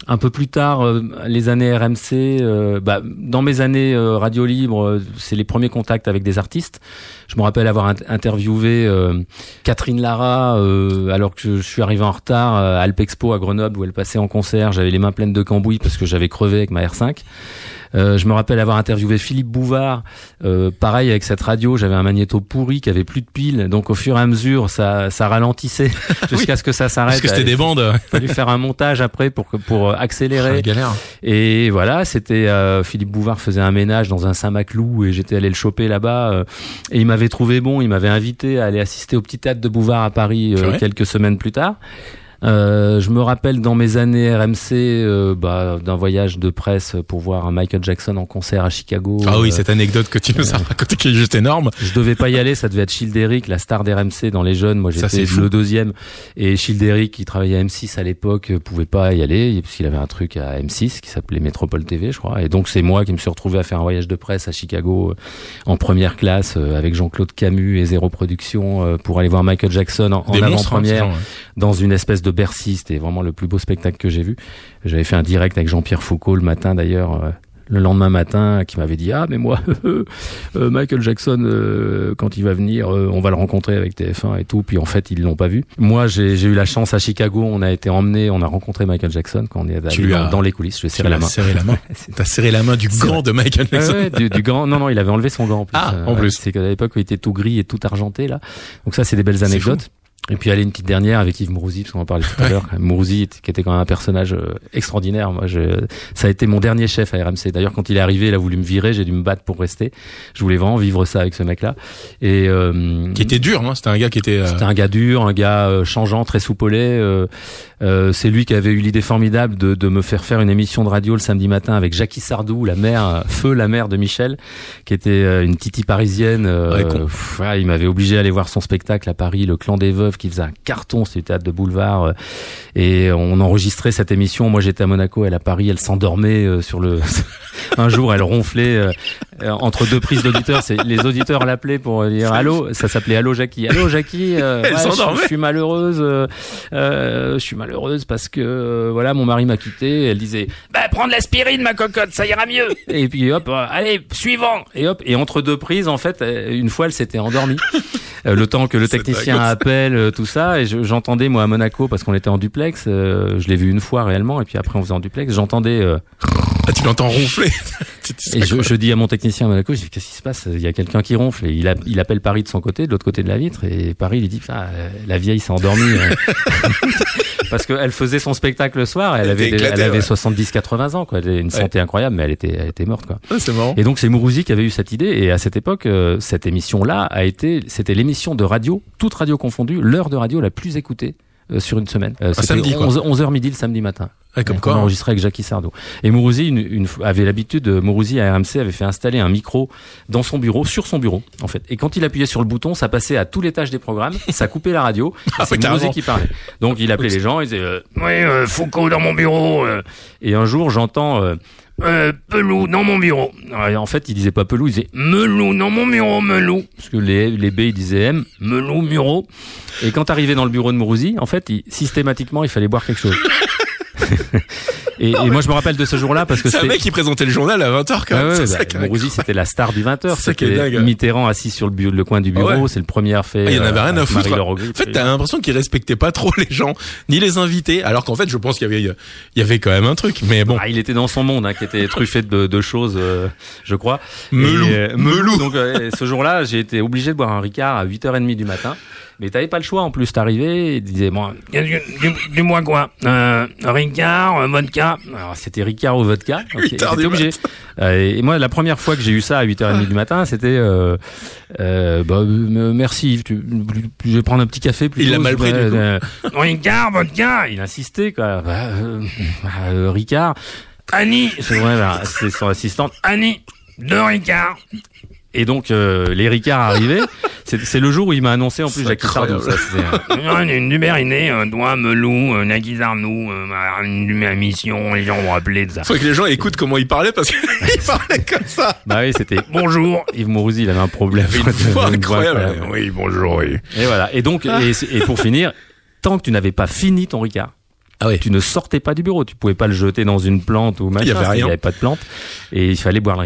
Un peu plus tard, euh, les années RMC, euh, bah, dans mes années euh, radio libre, euh, c'est les premiers contacts avec des artistes. Je me rappelle avoir int- interviewé euh, Catherine Lara euh, alors que je, je suis arrivé en retard à Alpexpo à Grenoble où elle passait en concert. J'avais les mains pleines de cambouis parce que j'avais crevé avec ma R5. Euh, je me rappelle avoir interviewé Philippe Bouvard. Euh, pareil avec cette radio, j'avais un magnéto pourri qui avait plus de piles, donc au fur et à mesure ça, ça ralentissait jusqu'à ce que ça s'arrête. Parce que c'était Il des bandes. a fallu faire un montage après pour pour euh, accélérer. Ah, galère. Et voilà, c'était euh, Philippe Bouvard faisait un ménage dans un Saint-Maclou et j'étais allé le choper là-bas. euh, et il m'avait trouvé bon, il m'avait invité à aller assister au petit théâtre de Bouvard à Paris euh, quelques semaines plus tard. Euh, je me rappelle dans mes années RMC euh, bah, d'un voyage de presse pour voir un Michael Jackson en concert à Chicago. Ah oui, Euh, cette anecdote que tu nous as racontée qui est juste énorme. je devais pas y aller, ça devait être Childeric, la star d'RMC dans les jeunes. Moi, j'étais le deuxième. Et Childeric, qui travaillait à M6 à l'époque, euh, pouvait pas y aller parce qu'il avait un truc à M6 qui s'appelait Métropole TV, je crois. Et donc, c'est moi qui me suis retrouvé à faire un voyage de presse à Chicago euh, en première classe euh, avec Jean-Claude Camus et Zéro Production euh, pour aller voir Michael Jackson en, hein, avant-première. Dans une espèce de Bercy. C'était vraiment le plus beau spectacle que j'ai vu. J'avais fait un direct avec Jean-Pierre Foucault le matin d'ailleurs. euh, le lendemain matin, qui m'avait dit ah mais moi euh, Michael Jackson euh, quand il va venir, euh, on va le rencontrer avec TF1 et tout. Puis en fait ils l'ont pas vu. Moi j'ai eu la chance à Chicago, on a été emmené, on a rencontré Michael Jackson quand on est allé dans, dans les coulisses. Je lui ai Tu serré la main. serré la main. T'as serré la main du grand de Michael Jackson. ouais, du, du grand. Non, non, il avait enlevé son gant en plus. Ah, en plus. C'est qu'à l'époque, il était tout gris et tout argenté là. Donc ça, c'est des belles anecdotes. Et puis aller une petite dernière avec Yves Mourouzi, parce qu'on en parlait tout à l'heure. Mourouzi, qui était quand même un personnage euh, extraordinaire. Moi, je, ça a été mon dernier chef à RMC. D'ailleurs, quand il est arrivé, il a voulu me virer, j'ai dû me battre pour rester. Je voulais vraiment vivre ça avec ce mec-là. Et euh, Qui était dur, hein. C'était un gars qui était. euh, c'était un gars dur, un gars euh, changeant, très soupolé. euh, Euh, c'est lui qui avait eu l'idée formidable de, de, me faire faire une émission de radio le samedi matin avec Jackie Sardou, la mère, feu la mère de Michel, qui était euh, une titi parisienne. Euh, il m'avait obligé à aller voir son spectacle à Paris, Le Clan des Veuves, qui faisait un carton, c'était théâtre de boulevard. et on enregistrait cette émission. Moi, j'étais à Monaco, elle à Paris, elle s'endormait sur le. un jour, elle ronflait entre deux prises d'auditeurs. Les auditeurs l'appelaient pour dire allô. Ça s'appelait allô Jackie. Allô Jackie. je, je, suis malheureuse. je suis malheureuse parce que euh, voilà mon mari m'a quitté. Elle disait bah prends de l'aspirine ma cocotte, ça ira mieux. et puis hop, euh, allez suivant. Et hop et entre deux prises en fait, euh, une fois elle s'était endormie. le temps que le technicien appelle tout ça et j'entendais moi à Monaco parce qu'on était en duplex. je l'ai vu une fois réellement et puis après on faisait en duplex. J'entendais. Ah, tu l'entends ronfler. et je, je, dis à mon technicien à Monaco, je dis qu'est-ce qui se passe? Il y a quelqu'un qui ronfle. Et il, a, il appelle Paris de son côté, de l'autre côté de la vitre, et Paris lui dit ah, la vieille s'est endormie parce qu'elle faisait son spectacle le soir. Elle, avait, elle avait 70-80 ans, quoi. Elle avait une santé incroyable, mais elle était, elle était morte, quoi. Ah, c'est marrant. Et donc c'est Mourouzi qui avait eu cette idée. Et à cette époque, euh, cette émission-là a été, c'était l'émission de radio, toute radio confondue, l'heure de radio la plus écoutée euh, sur une semaine. Euh, c'était 11, h midi le samedi matin. Ouais, comme quoi. On enregistrait avec Jackie Sardou. Et Mourouzi une, une, avait l'habitude, Mourouzi à RMC avait fait installer un micro dans son bureau, sur son bureau, en fait. Et quand il appuyait sur le bouton, ça passait à tous les tâches des programmes, ça coupait la radio, ah, c'est Mourouzi qui parlait. Donc il appelait les gens, il disait, euh, oui, euh, Foucault dans mon bureau. Euh. Et un jour, j'entends, euh, euh, Pelou dans mon bureau. en fait, il disait pas Pelou, il disait Melou dans mon bureau, Melou. Parce que les, les B, ils disaient M, Melou, Muro. Et quand arrivait dans le bureau de Mourouzi, en fait, il, systématiquement, il fallait boire quelque chose. et, et, moi je me rappelle de ce jour-là parce que c'est un mec qui présentait le journal à 20h quand même. Ah ouais, bah, c'était la star du 20h. C'était Mitterrand assis sur le, le coin du bureau, ah c'est le premier fait. Ah, il y en avait rien à foutre. En fait, t'as l'impression qu'il respectait pas trop les gens ni les invités, alors qu'en fait, je pense qu'il y avait il y avait quand même un truc. Mais bon, ah, il était dans son monde, hein, qui était truffé de, de choses, euh, je crois. Melou, euh, Melou. Donc euh, ce jour-là, j'ai été obligé de boire un Ricard à 8h30 du matin. Mais t'avais pas le choix en plus, t'arrivais et disais bon, du, moi quoi euh, Ricard, euh, vodka. Alors c'était Ricard ou vodka. Okay, J'étais obligé. Euh, et moi, la première fois que j'ai eu ça à 8h30 du matin, c'était euh, euh, bah, merci, tu, je vais prendre un petit café. Il l'a mal pris du coup. Ricard, vodka. Il insistait quoi. Bah, bah, Ricard. Annie, c'est vrai, c'est son assistante. Annie, deux Ricard. Et donc euh, les Ricards arrivaient. C'est le jour où il m'a annoncé en plus Jackie Sardou. Ça, une, une numériné, un doigt melou, un Nagui Zarnou, une émission, les gens vont appeler de ça. Faut que les gens écoutent comment il parlait parce qu'il parlait comme ça. Bah oui, c'était bonjour. Yves Mourouzi, il avait un problème. Une voix incroyable. Oui, bonjour. Oui. Et voilà. Et donc, et, et pour finir, tant que tu n'avais pas fini ton Ricard, ah oui. Tu ne sortais pas du bureau, tu pouvais pas le jeter dans une plante ou machin. Il y avait rien. Il n'y avait pas de plante et il fallait boire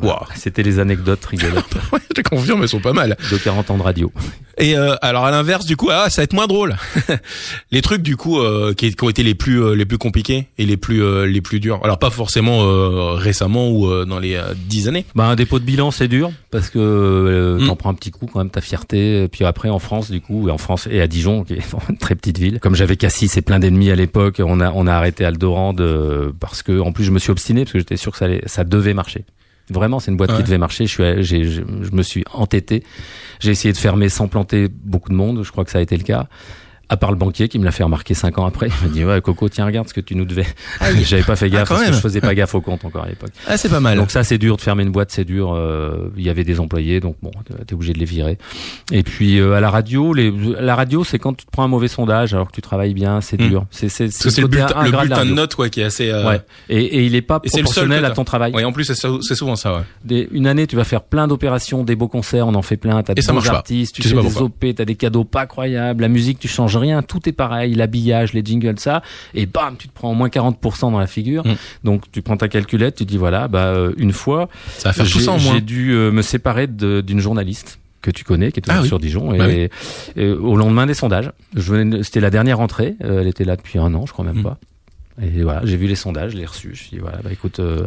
l'Ricard. C'était les anecdotes rigolotes. je te confirme, elles sont pas mal. De 40 ans de radio. Et euh, alors à l'inverse, du coup, ah, ça va être moins drôle. les trucs du coup euh, qui, qui, ont été les plus euh, les plus compliqués et les plus euh, les plus durs. Alors pas forcément récemment ou dans les dix années. Bah un dépôt de bilan c'est dur parce que mm. t'en prends un petit coup quand même ta fierté. Et puis après en France du coup, en France et à Dijon qui est une très petite ville. Comme j'avais Cassis et plein d'ennemis à l'époque, on a on a arrêté Aldorand parce que en plus je me suis obstiné parce que j'étais sûr que ça allait, ça devait marcher. Vraiment, c'est une boîte qui devait marcher. Je, suis, je, me suis entêté. J'ai essayé de fermer sans planter beaucoup de monde. Je crois que ça a été le cas. À part le banquier qui me l'a fait remarquer cinq ans après, il m'a dit ouais Coco tiens regarde ce que tu nous devais. Ah J'avais pas fait gaffe ah, parce que je faisais pas gaffe au compte encore à l'époque. Ah c'est pas mal. Donc ça c'est dur de fermer une boîte, c'est dur. Euh, il y avait des employés donc bon t'es obligé de les virer. Et puis euh, à la radio, les, la radio c'est quand tu te prends un mauvais sondage alors que tu travailles bien, c'est hmm. dur. C'est c'est c'est le, bulletin, le bulletin de notes quoi qui est assez. Euh... Ouais. Et, et il est pas proportionnel à ton travail. Ouais en plus c'est souvent ça. Ouais. Des, une année tu vas faire plein d'opérations, des beaux concerts, on en fait plein. T'as des artistes, tu, fais des OP, t'as des cadeaux pas croyables, la musique tu changes rien, tout est pareil l'habillage, les jingles, ça, et bam, tu te prends au moins 40% dans la figure. Mm. Donc tu prends ta calculette, tu dis voilà, bah euh, une fois, ça va faire tout ça en J'ai dû euh, me séparer d'une journaliste que tu connais, qui était ah sur Dijon, bah et, au lendemain des sondages, c'était la dernière entrée, euh, elle était là depuis un an, je crois même mm. pas. Et voilà, j'ai vu les sondages, je les reçus. Je dit voilà, bah écoute, euh,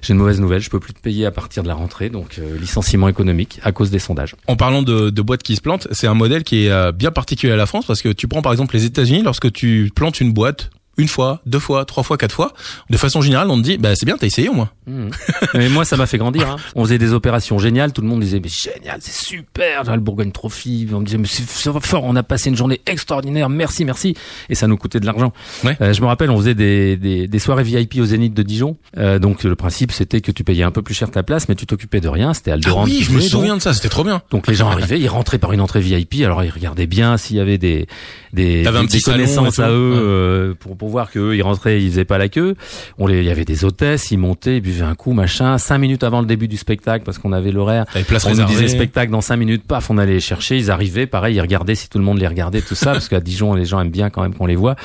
j'ai une mauvaise nouvelle, je peux plus te payer à partir de la rentrée, donc euh, licenciement économique à cause des sondages. En parlant de, de boîtes qui se plantent, c'est un modèle qui est euh, bien particulier à la France parce que tu prends par exemple les États-Unis, lorsque tu plantes une boîte, une fois, deux fois, trois fois, quatre fois, de façon générale, on te dit, bah c'est bien, t'as essayé au moins. Mmh. Mais moi, ça m'a fait grandir. Hein. On faisait des opérations géniales. Tout le monde disait, mais génial, c'est super. Le Bourgogne Trophy. On me disait, mais c'est fort. On a passé une journée extraordinaire. Merci, merci. Et ça nous coûtait de l'argent. Ouais. Euh, je me rappelle, on faisait des, des, des soirées VIP au Zénith de Dijon. Euh, donc le principe, c'était que tu payais un peu plus cher ta place, mais tu t'occupais de rien. C'était Ah Aldorand. oui, je me donc- souviens de ça, c'était trop bien. donc les gens arrivaient, ils rentraient par une entrée VIP, alors ils regardaient bien s'il y avait des des, connaissances à eux Ouais. euh, pour pour voir que eux ils rentraient, ils faisaient pas la queue. On les, il y avait des hôtesses, ils montaient, ils buvaient un coup, machin. Cinq minutes avant le début du spectacle, parce qu'on avait l'horaire. On nous disait spectacle dans cinq minutes, paf, on allait les chercher, ils arrivaient, pareil, ils regardaient si tout le monde les regardait, tout ça, parce qu'à Dijon, les gens aiment bien quand même qu'on les voit.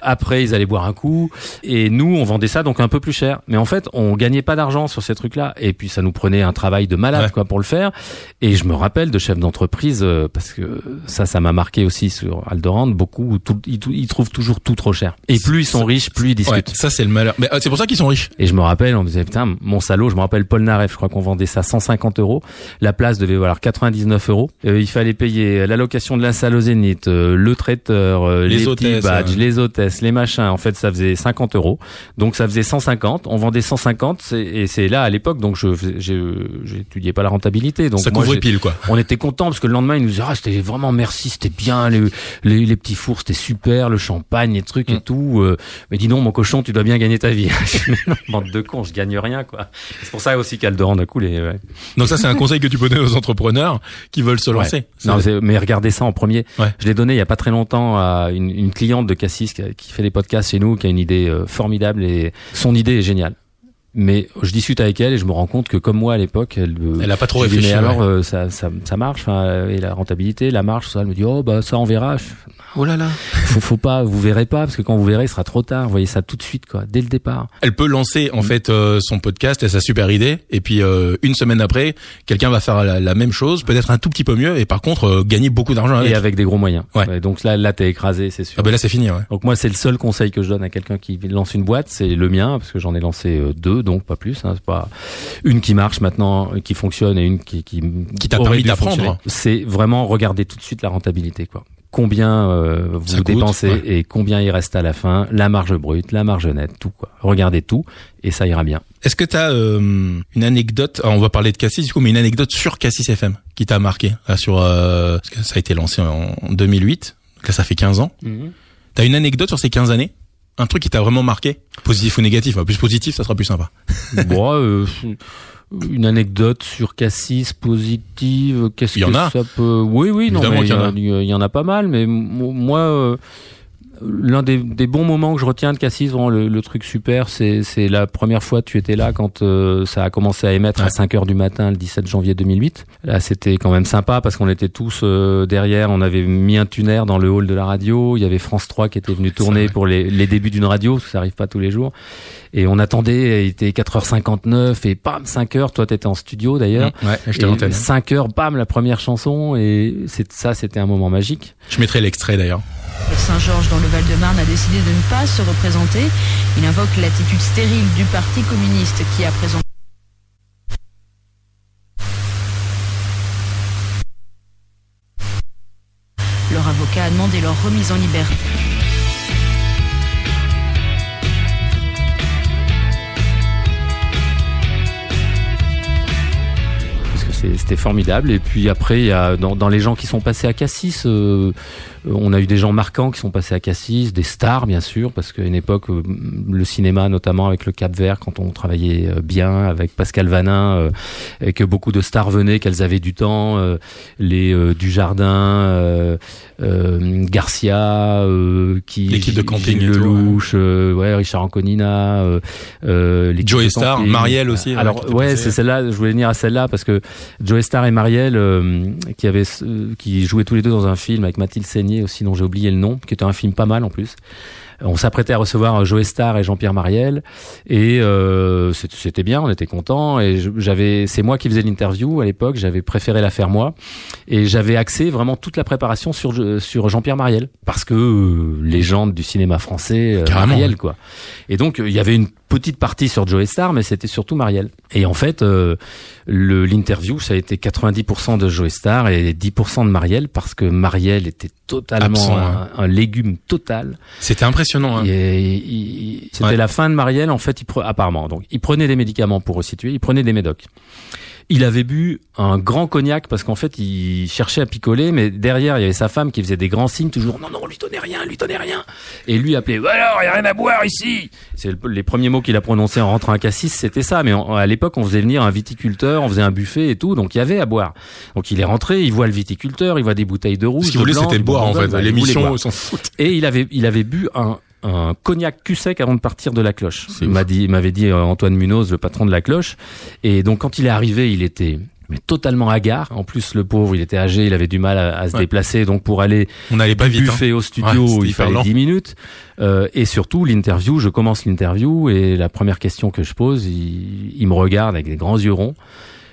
Après, ils allaient boire un coup, et nous, on vendait ça donc un peu plus cher. Mais en fait, on gagnait pas d'argent sur ces trucs-là, et puis ça nous prenait un travail de malade, Ouais. quoi, pour le faire. Et je me rappelle de chefs d'entreprise, euh, parce que ça, ça m'a marqué aussi sur Aldorand, beaucoup, tout, ils, ils trouvent toujours tout trop cher. Et plus ils sont riches, plus ils discutent. Ouais, ça c'est le malheur. Mais euh, c'est pour ça qu'ils sont riches. Et je me rappelle, on me disait, putain, mon salaud, je me rappelle Paul Naref, je crois qu'on vendait ça 150 euros. La place devait valoir 99 euros. Euh, il fallait payer l'allocation de la salle au Zénith, euh, le traiteur, euh, Les les, hôtesses, petits badges, ouais. les hôtesses, les machins. En fait, ça faisait 50 euros. Donc ça faisait 150. On vendait 150. c'est- Et c'est là, à l'époque, donc je j'ai j'étudiais pas la rentabilité. Donc ça moi, couvrait pile quoi. on était content parce que le lendemain, ils nous disaient, ah, c'était vraiment merci, c'était bien, les, les, les petits fours, c'était super, le champagne, les trucs Mm. et tout. Euh, mais dis donc, mon cochon, tu dois bien gagner ta vie. Je non, Bande de cons, je gagne rien, quoi. C'est pour ça aussi qu'Aldorand a coulé, ouais. Donc ça c'est un conseil que tu peux donner aux entrepreneurs qui veulent se lancer. Non, mais regardez ça en premier. Je l'ai donné il y a pas très longtemps à une, une cliente de Cassis qui, fait des podcasts chez nous, qui a une idée euh, formidable et son idée est géniale. Mais je discute avec elle et je me rends compte que comme moi à l'époque, elle, euh, Elle a pas trop réfléchi. mais alors ouais. euh, ça, ça, ça marche, et la rentabilité, la tout ça. Elle me dit oh bah ça on verra. Oh là là. faut, faut pas, vous verrez pas parce que quand vous verrez, il sera trop tard. Vous voyez ça tout de suite quoi, dès le départ. Elle peut lancer Mm. en fait euh, son podcast et sa super idée et puis euh, une semaine après, quelqu'un va faire la, la même chose, peut-être un tout petit peu mieux et par contre euh, gagner beaucoup d'argent avec. Et avec des gros moyens. Ouais. donc là, là t'es écrasé, c'est sûr. Ah ben là c'est fini ouais. Donc moi, c'est le seul conseil que je donne à quelqu'un qui lance une boîte, c'est le mien, parce que j'en ai lancé euh, deux, donc pas plus. Hein, c'est pas une qui marche maintenant, qui fonctionne, et une qui qui, Qui t'a permis d'apprendre. C'est vraiment regarder tout de suite la rentabilité, quoi. Combien euh, vous coûte, dépensez ouais. et combien il reste à la fin, la marge brute, la marge nette, tout quoi. Regardez tout et ça ira bien. Est-ce que tu as une anecdote alors, On va parler de Cassis du coup, mais une anecdote sur Cassis FM qui t'a marqué là, sur euh, parce que ça a été lancé en, en 2008. Donc là ça fait 15 ans. T'as une anecdote sur ces 15 années? Un truc qui t'a vraiment marqué? Positif ou négatif? Plus positif, ça sera plus sympa. bon, euh, une anecdote sur Cassis positive, qu'est-ce y en que a. ça peut Oui, oui, non, il y, y en a. a- il y en a pas mal, mais mo- moi, euh, l'un des, des bons moments que je retiens de Cassis, vraiment le, le truc super, c'est la première fois que tu étais là quand euh, ça a commencé à émettre à Ouais. 5 heures du matin le 17 janvier 2008. Là, c'était quand même sympa parce qu'on était tous euh, derrière, on avait mis un tuner dans le hall de la radio, il y avait France 3 qui était venu tourner pour les, les débuts d'une radio, parce que ça arrive pas tous les jours. Et on attendait, il était 4h59 et bam, 5h, toi t'étais en studio d'ailleurs. Ouais, j'étais à Et l'antenne. 5 heures, bam, la première chanson et c'est ça, c'était un moment magique. Je mettrai l'extrait d'ailleurs. Saint-Georges dans le Val-de-Marne a décidé de ne pas se représenter. Il invoque l'attitude stérile du Parti communiste qui a présenté Leur avocat a demandé leur remise en liberté. c'était formidable. Et puis après, il y a dans, les gens qui sont passés à Cassis, euh, on a eu des gens marquants qui sont passés à Cassis, des stars bien sûr, parce qu'à une époque, euh, le cinéma, notamment avec le Cap Vert, quand on travaillait euh, bien avec Pascal Vanin, euh, et que beaucoup de stars venaient, qu'elles avaient du temps, euh, les euh, Dujardin, euh, euh, Garcia, euh, qui L'équipe de camping Lelouch, euh, ouais, Richard Anconina, euh, euh, Joey camping. Marielle aussi, Alors ouais, c'est celle-là. Je voulais venir à celle-là parce que Joey Starr et Marielle, euh, qui avaient, euh, qui jouaient tous les deux dans un film avec Mathilde Seigné aussi, dont j'ai oublié le nom, qui était un film pas mal en plus. On s'apprêtait à recevoir Joey Starr et Jean-Pierre Marielle et euh, c'était bien, on était contents et j'avais, c'est moi qui faisais l'interview à l'époque, j'avais préféré la faire moi et j'avais axé vraiment toute la préparation sur sur Jean-Pierre Marielle parce que euh, légende du cinéma français, euh, ouais. quoi. Et donc euh, il y avait une petite partie sur Joey Starr, mais c'était surtout Marielle. Et en fait, euh, l'interview, ça a été 90% de Joey Starr et 10% de Marielle parce que Marielle était totalement Absent, un, hein. un légume total. C'était impressionnant. Hein. C'était Ouais. la fin de Marielle, en fait, il pre- apparemment. Donc, il prenait des médicaments pour resituer, il prenait des médocs. Il avait bu un grand cognac parce qu'en fait, il cherchait à picoler, mais derrière, il y avait sa femme qui faisait des grands signes, toujours non, non, lui donnez rien, lui donnez rien. Et lui appelait, alors, il y a rien à boire ici. C'est le- les premiers mots qu'il a prononcés en rentrant à Cassis, c'était ça. Mais à l'époque, on faisait venir un viticulteur, on faisait un buffet et tout, donc il y avait à boire. Donc il est rentré, il voit le viticulteur, il voit des bouteilles de rouge. Ce qu'il voulait, c'était boire en fait. L'émission, s'en fout. Et il avait, il avait bu un, un cognac cul sec avant de partir de la cloche. M'a dit, m'avait dit euh, Antoine Munoz, le patron de la cloche. Et donc quand il est arrivé, il était mais totalement hagard. En plus, le pauvre, il était âgé, il avait du mal à, à se Ouais. déplacer. Donc pour aller On n'allait pas du vite. hein. au studio, il fallait lent. 10 minutes. Euh, et surtout, l'interview, je commence l'interview et la première question que je pose, il, il me regarde avec des grands yeux ronds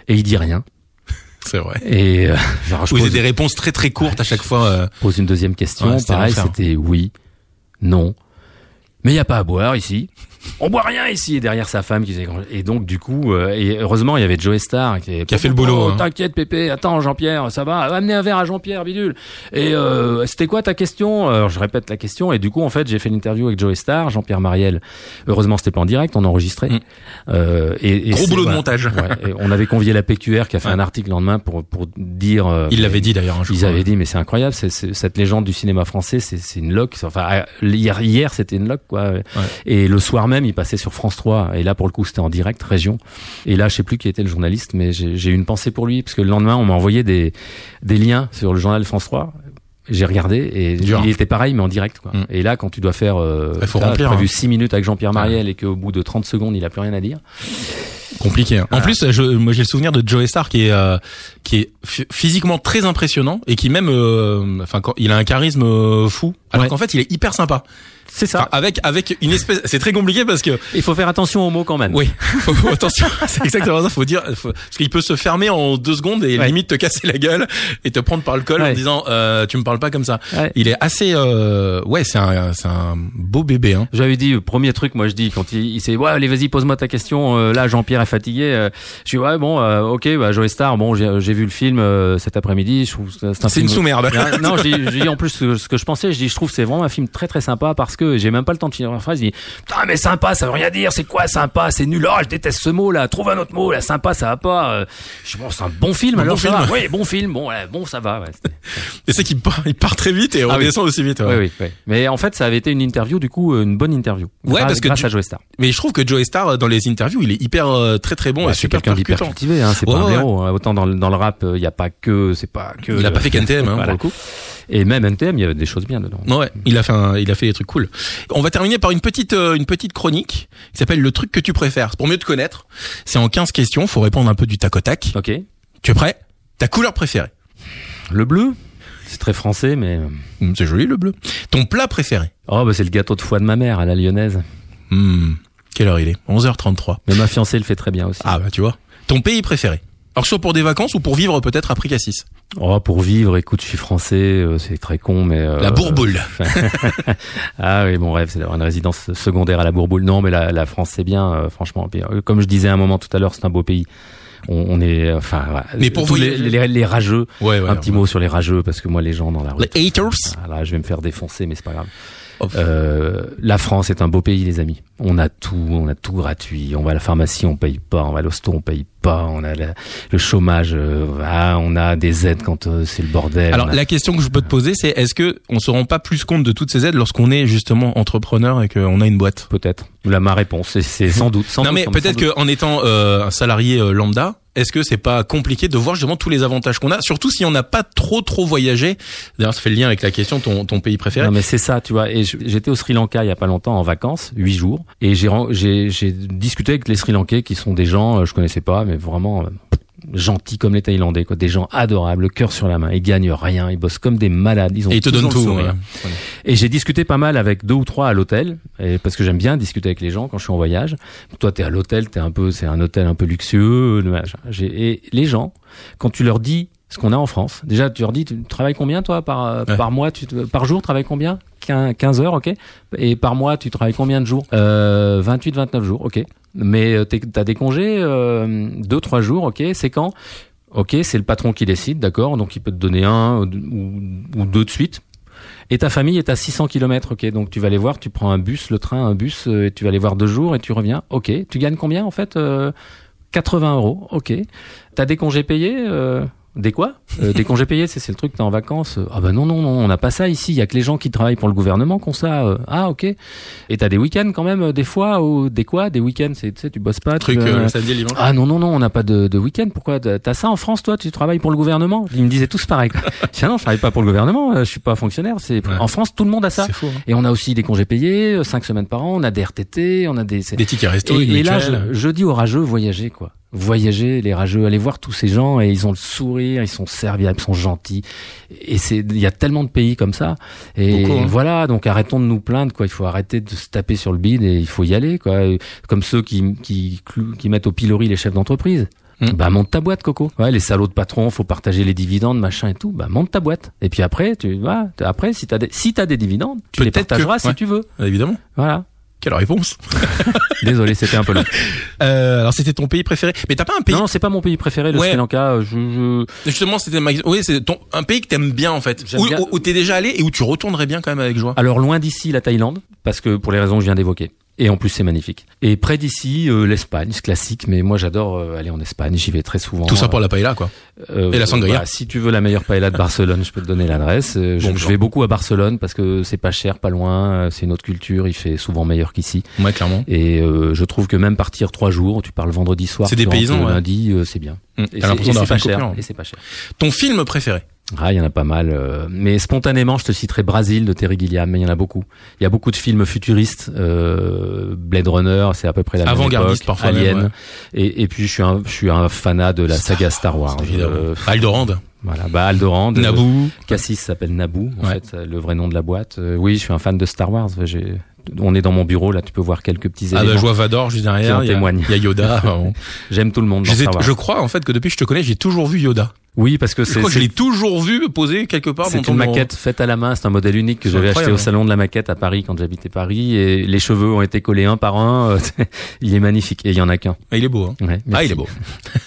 et il dit rien. C'est vrai. Et euh, genre, je Vous avez pose, des réponses très très courtes à chaque fois. euh. pose une deuxième question. Pareil, l'enfer. c'était oui, non. Mais il y a pas à boire ici. On boit rien ici. Et derrière sa femme qui Et donc, du coup, euh, et heureusement, il y avait Joe Star qui, Qui a fait le boulot, Oh, hein. T'inquiète, Pépé. Attends, Jean-Pierre, ça va. Amenez un verre à Jean-Pierre, bidule. Et euh, c'était quoi ta question? Alors, je répète la question. Et du coup, en fait, j'ai fait l'interview avec Joe Star, Jean-Pierre Mariel. Heureusement, c'était pas en direct, on enregistrait. Mm. Euh, et, et Gros boulot de montage. Ouais, et on avait convié la PQR qui a fait Ouais. un article le lendemain pour pour dire. euh, Il l'avait dit d'ailleurs. hein, je ils avaient dit mais c'est incroyable, c'est, c'est- cette légende du cinéma français, c'est, c'est une loque. Enfin ah, hier, hier c'était une loque quoi. Et le soir même, il passait sur France 3 et là pour le coup c'était en direct région. Et là je sais plus qui était le journaliste, mais j'ai, eu une pensée pour lui parce que le lendemain on m'a envoyé des des liens sur le journal France 3. J'ai regardé et Dur. il était pareil mais en direct quoi. Mm. Et là quand tu dois faire euh, Il faut t'as remplir, prévu hein. 6 minutes avec Jean-Pierre Mariel et qu'au bout de 30 secondes il a plus rien à dire. Compliqué. hein. En plus, je, moi j'ai le souvenir de Joe Star qui est euh, qui est phy- physiquement très impressionnant et qui même, euh, enfin, quand il a un charisme euh, fou. Alors Ouais. qu'en fait, il est hyper sympa. C'est ça. Enfin, avec avec une espèce. C'est très compliqué parce que Il faut faire attention aux mots quand même. oui, faut, faut- attention, c'est exactement ça. Faut dire faut- parce qu'il peut se fermer en deux secondes et Ouais. limite te casser la gueule et te prendre par le col en Ouais. disant euh, tu me parles pas comme ça. Ouais. Il est assez euh, ouais, c'est un c'est un beau bébé hein. J'avais dit, euh, premier truc, moi je dis, quand il, il s'est, ouais, allez, vas-y, pose-moi ta question. euh, là, Jean-Pierre est fatigué. euh, je dis, ouais, bon, euh, ok, bah, Joe Star, bon, j'ai j'ai vu le film euh, cet après-midi. Je trouve c'est un une sous-merde. non, dis en plus ce, que je pensais, je dis, je trouve c'est vraiment un film très très sympa parce que j'ai même pas le temps de finir la phrase. Je dis, putain, mais sympa, ça veut rien dire. C'est quoi sympa C'est nul. Oh, je déteste ce mot là. Trouve un autre mot là. Sympa, ça va pas. Euh, Je bon, c'est un bon film. Un alors bon ça film. va. Oui, bon film. Bon, ouais, bon, ça va. Ouais, Et c'est qu'il part, il part très vite et Ah oui. redescend aussi vite. ouais. oui, oui. Mais en fait, ça avait été une interview, du coup, euh, une bonne interview. Ouais, Grâce- parce que grâce à Joe Star. Mais je trouve que Joe Star dans les interviews, il est hyper euh, très très bon Ouais, et c'est super percutant. cultivé, hein, c'est pas un blaireau. hein. Autant dans, le- dans le rap, il y a pas que, c'est pas que. Il a pas fait qu'NTM hein, Voilà. pour le coup. Et même NTM, il y avait des choses bien dedans. Ouais, il a fait un- il a fait des trucs cool. On va terminer par une petite euh, une petite chronique qui s'appelle le truc que tu préfères. C'est pour mieux te connaître. C'est en 15 questions, faut répondre un peu du tac au tac. Ok. Tu es prêt? Ta couleur préférée? Le bleu, c'est très français, mais euh, Hum, C'est joli le bleu. Ton plat préféré? Oh bah c'est le gâteau de foie de ma mère à la lyonnaise. Hum, Quelle heure il est? 11h33. Mais ma fiancée le fait très bien aussi. Ah bah tu vois. Ton pays préféré? Alors que ce soit pour des vacances ou pour vivre peut-être après Cassis. Oh pour vivre, écoute, je suis français, euh, c'est très con, mais euh, La Bourboule. Ah oui, mon rêve, c'est d'avoir une résidence secondaire à la Bourboule. Non, mais la, la France, c'est bien, euh, franchement. Comme je disais un moment tout à l'heure, c'est un beau pays. On, on est, enfin, voilà. Mais pour Tous les, voyager- les, les rageux. Ouais, ouais. un petit ouais. mot sur les rageux, parce que moi, les gens dans la rue. Les haters. Là, je vais me faire défoncer, mais c'est pas grave. Euh, la France est un beau pays, les amis. On a tout, on a tout gratuit. On va à la pharmacie, on paye pas. On va à l'hosto, on paye pas. On a la- le chômage, euh, ah, on a des aides quand euh, c'est le bordel. Alors a- la question que je peux te poser, c'est est-ce que on se rend pas plus compte de toutes ces aides lorsqu'on est justement entrepreneur et qu'on a une boîte? Peut-être. Là, ma réponse, c'est- sans doute. Sans Non doute, mais peut-être qu'en étant euh, un salarié euh, lambda, est-ce que c'est pas compliqué de voir justement tous les avantages qu'on a, surtout si on n'a pas trop trop voyagé? D'ailleurs, ça fait le lien avec la question ton ton pays préféré. Non mais c'est ça, tu vois. Et j'étais au Sri Lanka il y a pas longtemps en vacances, huit jours, et j'ai j'ai discuté avec les Sri Lankais qui sont des gens, euh, je connaissais pas, mais vraiment euh, gentils comme les Thaïlandais, quoi. Des gens adorables, le cœur sur la main. Ils gagnent rien, ils bossent comme des malades. Ils ont Et ils te donnent tout. ouais. Et j'ai discuté pas mal avec deux ou trois à l'hôtel, et parce que j'aime bien discuter avec les gens quand je suis en voyage. Toi, t'es à l'hôtel, t'es un peu, c'est un hôtel un peu luxueux. Et les gens, quand tu leur dis ce qu'on a en France, déjà tu leur dis, tu travailles combien toi par Ouais. par mois, tu par jour, tu travailles combien? 15 15 heures, ok. Et par mois, tu travailles combien de jours? Euh, 28, 29 jours, ok. Mais euh, t'as des congés, euh, deux, trois jours, ok. C'est quand? Ok, c'est le patron qui décide, d'accord. Donc il peut te donner un ou, ou deux de suite. Et ta famille est à 600 km, ok. Donc tu vas les voir, tu prends un bus, le train, un bus, euh, et tu vas les voir deux jours et tu reviens, ok. Tu gagnes combien en fait euh, 80 euros, ok. T'as des congés payés euh, des quoi? Euh, Des congés payés, c'est c'est le truc, t'es en vacances. euh, Ah bah non, non, non, on n'a pas ça ici. Il y a que les gens qui travaillent pour le gouvernement qui ont ça. euh. Ah ok. Et t'as des week-ends quand même, euh, des fois, ou des quoi Des week-ends, tu sais, tu bosses pas. tu Truc euh, le samedi dimanche. ah non, non, non, on n'a pas de, de week-end. Pourquoi? T'as ça en France, toi? Tu travailles pour le gouvernement? Ils me disaient tous pareil. quoi. Je dis, ah non, je travaille pas pour le gouvernement, je suis pas fonctionnaire. C'est Ouais. En France, tout le monde a ça. Fou. hein. Et on a aussi des congés payés, euh, cinq semaines par an, on a des RTT, on a des... Des tickets resto, et, et là, je, je dis aux rageux, voyagez, quoi. Voyagez, les rageux, allez voir tous ces gens et ils ont le sourire, ils sont serviables, ils sont gentils. Et c'est, il y a tellement de pays comme ça. Et Beaucoup, hein. voilà, donc arrêtons de nous plaindre, quoi. Il faut arrêter de se taper sur le bide et il faut y aller, quoi. Et Comme ceux qui, qui, qui mettent au pilori les chefs d'entreprise. Mm. Bah monte ta boîte, Coco. Ouais, les salauds de patrons, faut partager les dividendes, machin et tout. Bah monte ta boîte. Et puis après, tu vois, après si t'as des, si t'as des dividendes, tu les que- partageras si tu veux. Évidemment. Voilà. Quelle réponse. Désolé, c'était un peu long. Euh, alors c'était ton pays préféré. Mais t'as pas un pays Non, c'est pas mon pays préféré, le Ouais. Sri Lanka. Je, je- Justement, c'était ma... oui, c'est ton un pays que t'aimes bien en fait, J'aime où, bien. où- où t'es déjà allé et où tu retournerais bien quand même avec joie. Alors loin d'ici, la Thaïlande, parce que pour les raisons que je viens d'évoquer. Et en plus, c'est magnifique. Et près d'ici, euh, l'Espagne, c'est classique. Mais moi, j'adore euh, aller en Espagne. J'y vais très souvent. Tout ça pour la paella quoi. Euh, Et la sangria. bah, si tu veux la meilleure paella de Barcelone, je peux te donner l'adresse. Euh, je, Bon je vais beaucoup à Barcelone parce que c'est pas cher, pas loin. euh, C'est une autre culture. Il fait souvent meilleur qu'ici. Ouais, clairement. Et euh, je trouve que même partir trois jours, tu pars le vendredi soir, C'est des paysans, ouais. lundi, euh, c'est bien. Hum, Et T'as c'est l'impression et c'est d'avoir fait pas une cher. coupure. Et c'est pas cher. Ton film préféré? Ah, il y en a pas mal. euh, mais spontanément, je te citerai Brasil de Terry Gilliam. Mais il y en a beaucoup. Il y a beaucoup de films futuristes. Euh, Blade Runner, c'est à peu près la même Avant-gardiste époque. parfois Alien. même, ouais. et, et puis je suis un, je suis un fanat de la saga Star Wars. Euh, Aldorand, voilà, bah Alderaan. euh, Naboo. Cassis s'appelle Naboo, en Ouais. fait, le vrai nom de la boîte. Euh, oui, je suis un fan de Star Wars. J'ai, on est dans mon bureau là, tu peux voir quelques petits Ah éléments. bah, je vois Vador juste derrière. Il y a- Yoda. J'aime tout le monde dans Star Wars. je crois en fait que depuis que je te connais, j'ai toujours vu Yoda. Oui, parce que c'est je l'ai toujours vu posé quelque part c'est une maquette faite à la main. C'est un modèle unique que j'avais acheté au salon de la maquette à Paris quand j'habitais Paris. Et les cheveux ont été collés un par un. il est magnifique. Et il y en a qu'un. Ah, il est beau. Hein. Ouais, Ah, il est beau.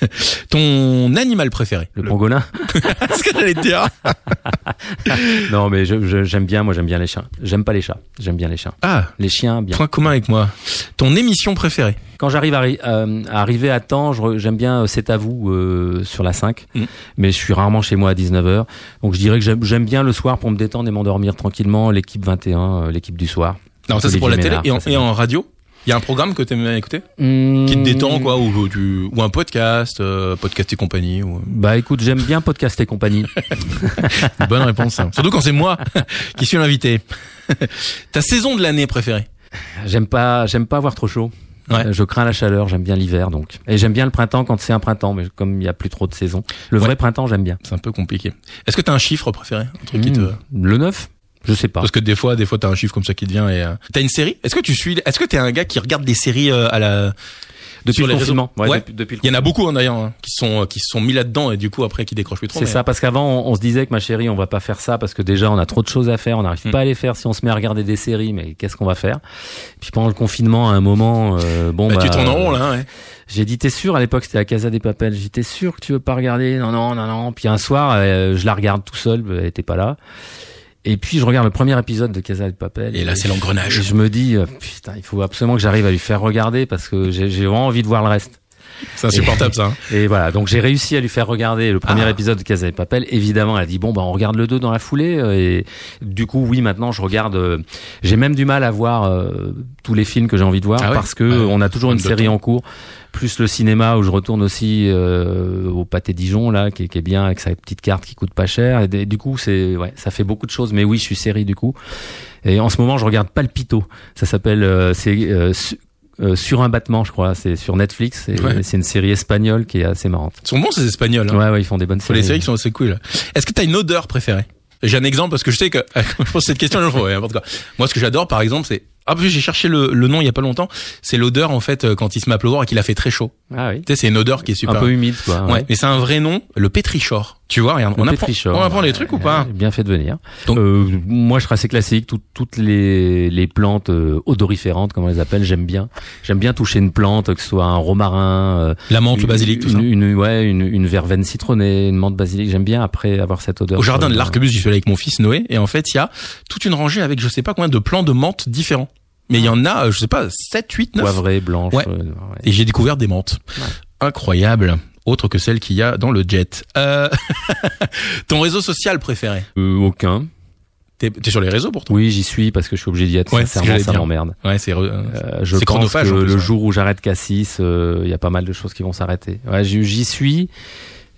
ton animal préféré Le pangolin Ce que j'allais te dire. Non, mais j'aime bien. Moi, j'aime bien les chiens. J'aime pas les chats. J'aime bien les chiens. Ah, Les chiens, bien. point commun avec moi. Ton émission préférée? Quand j'arrive à, euh, à arriver à temps, j'aime bien euh, C'est à vous euh, sur la 5, Mm. mais je suis rarement chez moi à 19h. Donc je dirais que j'aime bien le soir pour me détendre et m'endormir tranquillement, l'équipe 21, euh, l'équipe du soir. Non, ça c'est pour la télé et en, et en radio. Il y a un programme que t'aimes bien écouter? Mmh. qui te détend quoi ou, tu, ou un podcast, euh, podcast et compagnie. Ou... Bah écoute, j'aime bien podcast et compagnie. Bonne réponse. hein. Surtout quand c'est moi qui suis l'invité. Ta saison de l'année préférée? J'aime pas j'aime pas avoir trop chaud. Ouais. Euh, Je crains la chaleur, j'aime bien l'hiver donc. Et j'aime bien le printemps quand c'est un printemps, mais comme il y a plus trop de saison. Le Ouais. vrai printemps, j'aime bien. C'est un peu compliqué. Est-ce que t'as un chiffre préféré Un truc qui te... Mmh. Le 9 Je sais pas. Parce que des fois, des fois, t'as un chiffre comme ça qui te vient et euh, t'as une série? Est-ce que tu suis Est-ce que t'es un gars qui regarde des séries euh, à la Depuis sur le les confinement. réseaux. Ouais. depuis, depuis le Il y en a beaucoup hein, d'ailleurs hein, qui sont qui se sont mis là-dedans et du coup après qui décrochent plus trop. C'est mais- ça, parce qu'avant, on, on se disait que ma chérie, on va pas faire ça parce que déjà, on a trop de choses à faire, on n'arrive Mm. pas à les faire si on se met à regarder des séries, mais qu'est-ce qu'on va faire? Puis pendant le confinement, à un moment, euh, bon, Bah, bah, tu tournes en rond là. Ouais. J'ai dit, t'es sûr À l'époque, c'était la Casa des Papels? J'étais sûr que tu veux pas regarder? Non, non, non, non. Puis un soir, euh, je la regarde tout seul, elle était pas là. Et puis je regarde le premier épisode de Casa des Papel. Et là, c'est l'engrenage. Et je me dis, euh, putain, il faut absolument que j'arrive à lui faire regarder parce que j'ai vraiment envie de voir le reste. C'est insupportable ça. hein. Et voilà, donc j'ai réussi à lui faire regarder le premier Ah. épisode de Casa de Papel. Évidemment, elle a dit bon bah on regarde le 2 dans la foulée euh, et du coup oui maintenant je regarde. euh, j'ai même du mal à voir euh, tous les films que j'ai envie de voir Ah parce que Ouais. on a toujours une de série en cours, plus le cinéma où je retourne aussi euh, au pâté Dijon là qui, est- qui est bien avec sa petite carte qui coûte pas cher. Et, du coup c'est ouais ça fait beaucoup de choses. Mais oui je suis série du coup. Et en ce moment je regarde Palpito. Ça s'appelle euh, c'est euh, su- euh, sur un battement, je crois. C'est sur Netflix. et Ouais. C'est une série espagnole qui est assez marrante. Ils sont bons ces espagnols. Hein. Ouais, ouais, ils font des bonnes Faut les séries. séries qui sont assez cool. Est-ce que t'as une odeur préférée? J'ai un exemple parce que je sais que je cette question, je ouais, n'importe quoi. Moi, ce que j'adore, par exemple, c'est ah, j'ai cherché le, le nom il y a pas longtemps. C'est l'odeur en fait euh, quand il se met à pleuvoir et qu'il a fait très chaud. Ah oui. Tu sais, c'est une odeur qui est super. Un peu humide, quoi. Ouais, mais c'est un vrai nom, le pétrichor. Tu vois, regarde, on Le apprend, on apprend des trucs ou pas Bien fait de venir. Donc- Euh, moi, je serais assez classique. Tout- toutes les, les plantes euh, odoriférantes, comme on les appelle, j'aime bien. J'aime bien toucher une plante, que ce soit un romarin, euh, La menthe, le une- basilic, tout ça. une, une- ouais, une, une verveine citronnée, une menthe basilic. J'aime bien après avoir cette odeur. Au jardin de l'Arquebus, j'y suis allé avec mon fils Noé, et en fait, il y a toute une rangée avec je sais pas combien de plants de menthe différents. Mais il y en a, je sais pas, 7, 8, 9. Poivrée, blanche. Ouais. euh, ouais. Et j'ai découvert des menthes. Incroyable. Autre que celle qu'il y a dans le jet. Euh... Ton réseau social préféré Euh, aucun. T'es sur les réseaux pour toi Oui, j'y suis parce que je suis obligé d'y être. Ouais, Sincèrement, ça m'emmerde. Ouais, c'est... Euh, je C'est pense chronophage, que le ouais. jour où j'arrête Cassis, il y a pas mal de choses qui vont s'arrêter. Ouais, j'y suis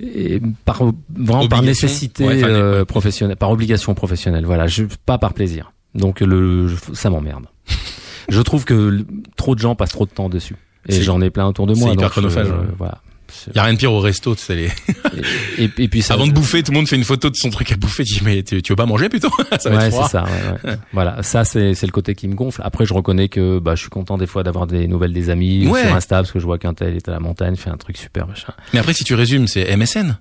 et par vraiment par nécessité Ouais, euh, ouais. professionnelle, par obligation professionnelle. Voilà, je, pas par plaisir. Donc le, ça m'emmerde. je trouve que trop de gens passent trop de temps dessus. Et C'est- j'en ai plein autour de c'est moi. hyper donc, chronophage, euh. Voilà. Il y a rien de pire au resto, tu sais, les... Et, et, et puis ça, Avant de bouffer, tout le monde fait une photo de son truc à bouffer. Tu dis, mais tu, tu veux pas manger plutôt Ça va ouais, c'est ça. ouais, ouais. voilà, ça c'est c'est le côté qui me gonfle. Après, je reconnais que bah je suis content des fois d'avoir des nouvelles des amis Ouais. sur Insta parce que je vois qu'un tel est à la montagne, fait un truc super machin. Mais après, si tu résumes, c'est MSN.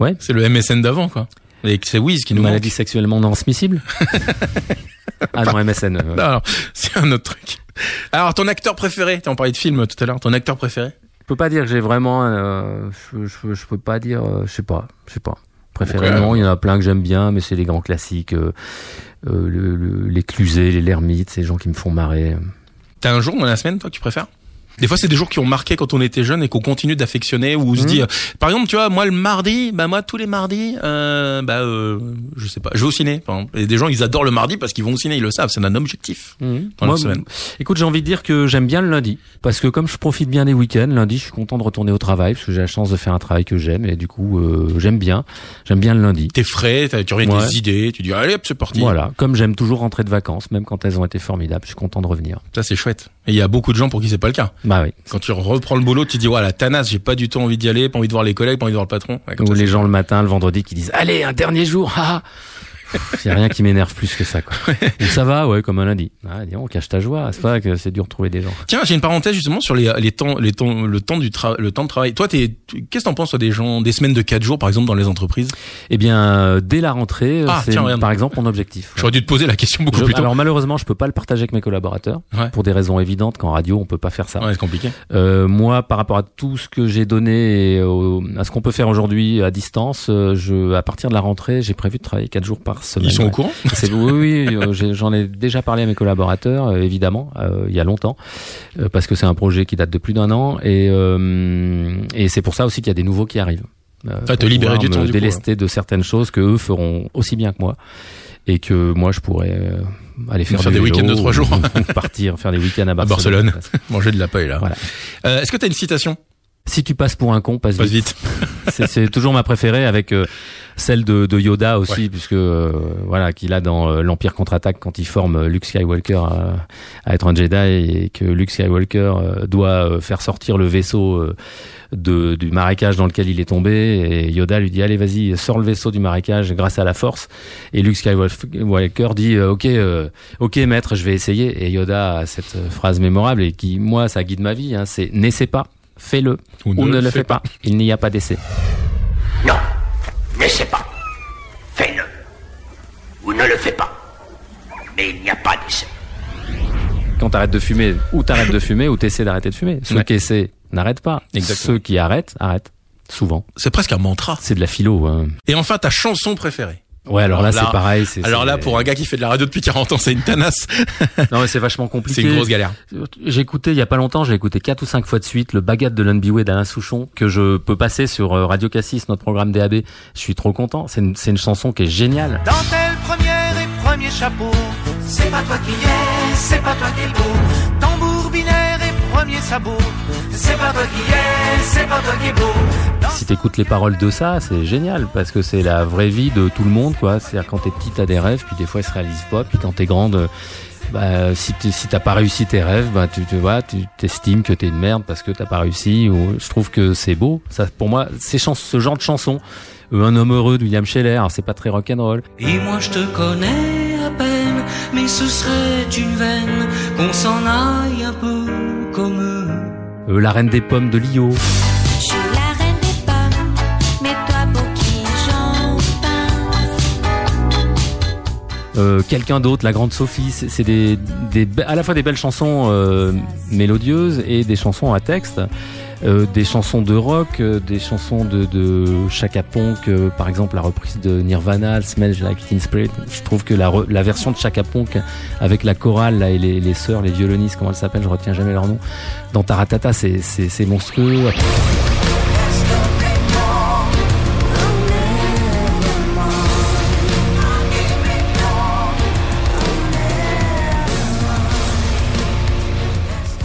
Ouais. C'est le MSN d'avant, quoi. Et que c'est Wiz qui nous Une manque. maladie sexuellement transmissible Ah non, MSN. Non, c'est un autre truc. Alors, ton acteur préféré On parlait de film tout à l'heure. Ton acteur préféré? Je peux pas dire que j'ai vraiment. euh, je, je, je peux pas dire. euh, je sais pas. Je sais pas. Préféré non, il y en a plein que j'aime bien, mais c'est les grands classiques. euh, euh, le, le- les Clusets, les Lermites, ces gens qui me font marrer. T'as un jour dans la semaine, toi, que tu préfères? Des fois, c'est des jours qui ont marqué quand on était jeune et qu'on continue d'affectionner ou on se Mhm. dit, euh, par exemple, tu vois, moi le mardi, bah moi tous les mardis, euh, bah euh, je sais pas, je vais au ciné. Par exemple. Et des gens, ils adorent le mardi parce qu'ils vont au ciné, ils le savent, c'est un objectif. Dans la Moi, semaine. écoute, j'ai envie de dire que j'aime bien le lundi. Parce que comme je profite bien des week-ends, lundi, je suis content de retourner au travail, parce que j'ai la chance de faire un travail que j'aime, et du coup, euh, j'aime bien. J'aime bien le lundi. T'es frais, t'as- tu reviens Ouais. des idées, tu dis allez hop c'est parti. Voilà. Comme j'aime toujours rentrer de vacances, même quand elles ont été formidables, je suis content de revenir. Ça c'est chouette. Et il y a beaucoup de gens pour qui c'est pas le cas. Bah oui. Quand tu reprends le boulot, tu dis voilà tanasse, j'ai pas du tout envie d'y aller, pas envie de voir les collègues, pas envie de voir le patron. Ouais, Ou les gens le matin, le vendredi, qui disent Allez, un dernier jour, ah Il y a rien qui m'énerve plus que ça, quoi. Ça va, ouais, comme un lundi. Ah, on cache ta joie. C'est pas que c'est dur de trouver des gens. Tiens, j'ai une parenthèse justement sur les, les temps, les temps, le temps du tra- le temps de travail. Toi, qu'est-ce que t'en penses toi, des gens, des semaines de 4 jours par exemple dans les entreprises? Eh bien, euh, dès la rentrée, euh, Ah, c'est par exemple mon objectif. J'aurais dû te poser la question beaucoup Je- plus tôt. alors malheureusement, je peux pas le partager avec mes collaborateurs Ouais. pour des raisons évidentes qu'en radio, on peut pas faire ça. Ouais, c'est compliqué. Euh, moi, par rapport à tout ce que j'ai donné et au- à ce qu'on peut faire aujourd'hui à distance, euh, je, à partir de la rentrée, j'ai prévu de travailler quatre jours par semaine. Ils sont au Ouais. courant oui, oui, euh, j'en ai déjà parlé à mes collaborateurs, euh, évidemment, euh, il y a longtemps, euh, parce que c'est un projet qui date de plus d'un an, et, euh, et c'est pour ça aussi qu'il y a des nouveaux qui arrivent. Ah, te libérer du temps, du coup, délester de certaines choses que eux feront aussi bien que moi, et que moi je pourrais aller faire, Faire des week-ends de trois ou- jours. ou partir faire des week-ends à À Barcelone. Barcelone. Manger de la paille là. Voilà. Est-ce que t'as une citation? Si tu passes pour un con, passe, Passe vite. vite. C'est- C'est toujours ma préférée avec euh, celle de, de Yoda aussi, puisque euh, voilà qu'il a dans euh, l'Empire contre-attaque quand il forme euh, Luke Skywalker à, à être un Jedi et que Luke Skywalker euh, doit faire sortir le vaisseau de, du marécage dans lequel il est tombé et Yoda lui dit allez vas-y sors le vaisseau du marécage grâce à la Force. Et Luke Skywalker dit ok euh, ok maître je vais essayer. Et Yoda a cette phrase mémorable et qui moi ça guide ma vie hein, c'est n'essaie pas fais-le ou ne, le fais pas. Il n'y a pas d'essai. Non, n'essaie pas. Fais-le. Ou ne le fais pas. Mais il n'y a pas d'essai. Quand t'arrêtes de fumer, ou t'arrêtes de fumer, ou t'essaies d'arrêter de fumer. Ceux Ouais. qui essaient n'arrêtent pas. Exactement. Ceux qui arrêtent, arrêtent. Souvent. C'est presque un mantra. C'est de la philo. Hein. Et enfin, ta chanson préférée. Ouais, alors là, Alors là- c'est pareil. c'est- Alors c'est- là, pour un gars qui fait de la radio depuis 40 ans, c'est une tanasse. Non, mais c'est vachement compliqué. C'est une grosse galère. J'ai écouté il y a pas longtemps, j'ai écouté quatre ou cinq fois de suite le Baguette de l'Unbiway d'Alain Souchon que je peux passer sur euh, Radio Cassis, notre programme DAB. Je suis trop content. C'est une, c'est une chanson qui est géniale. Dentelle première et premier chapeau. C'est pas toi qui es, c'est pas toi qui es le beau. Sabot. C'est pas toi qui es, c'est pas toi qui es beau. Si t'écoutes les paroles de ça, c'est génial parce que c'est la vraie vie de tout le monde, quoi. C'est-à-dire quand t'es petit, t'as des rêves, puis des fois ils se réalisent pas, puis quand t'es grande, bah, si t'es- si t'as pas réussi tes rêves, bah tu te vois, tu t'estimes que t'es une merde parce que t'as pas réussi. Ou je trouve que c'est beau. Ça, pour moi, ces chans- ce genre de chanson, euh, un homme heureux de William Scheller, c'est pas très rock'n'roll. Et moi je te connais à peine, mais ce serait une veine qu'on s'en aille un peu comme eux. La reine des pommes de Lio. Euh, quelqu'un d'autre, la grande Sophie, c'est des, à la fois des belles chansons euh, mélodieuses et des chansons à texte, euh, des chansons de rock, euh, des chansons de, de Chaka Ponk, euh, par exemple la reprise de Nirvana, Smells Like Teen Spirit. Je trouve que la, la version de Chaka Ponk avec la chorale là, et les, les sœurs, les violonistes, comment elles s'appellent, je retiens jamais leur nom, dans Taratata, c'est monstrueux.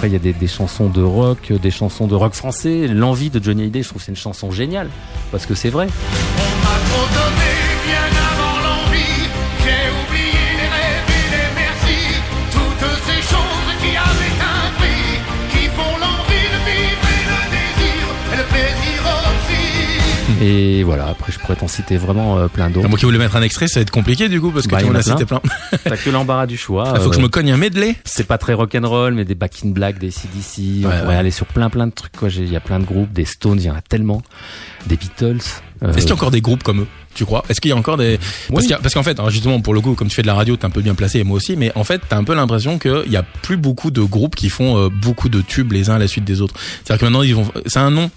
Il y a des, chansons de rock, des chansons de rock français. L'envie de Johnny Hallyday, je trouve que c'est une chanson géniale. Parce que c'est vrai. Et voilà, après, je pourrais t'en citer vraiment euh, plein d'autres. Moi qui voulais mettre un extrait, ça va être compliqué du coup parce que Bah, tu en as cité plein. T'as que l'embarras du choix. Il faut que je Euh, me cogne un medley. C'est pas très rock'n'roll, mais des Back in Black, des CDC. on Ouais, pourrait ouais. aller sur plein plein de trucs. quoi. Il y a plein de groupes, des Stones, il y en a tellement. Des Beatles. euh, Est-ce qu'il y a encore des groupes comme eux Tu crois? Est-ce qu'il y a encore des parce, Oui. qu'en fait, hein, justement, pour le coup, comme tu fais de la radio, t'es un peu bien placé, et moi aussi. Mais en fait, t'as un peu l'impression qu'il y a plus beaucoup de groupes qui font beaucoup de tubes les uns à la suite des autres. C'est-à-dire que maintenant, ils vont. C'est un nom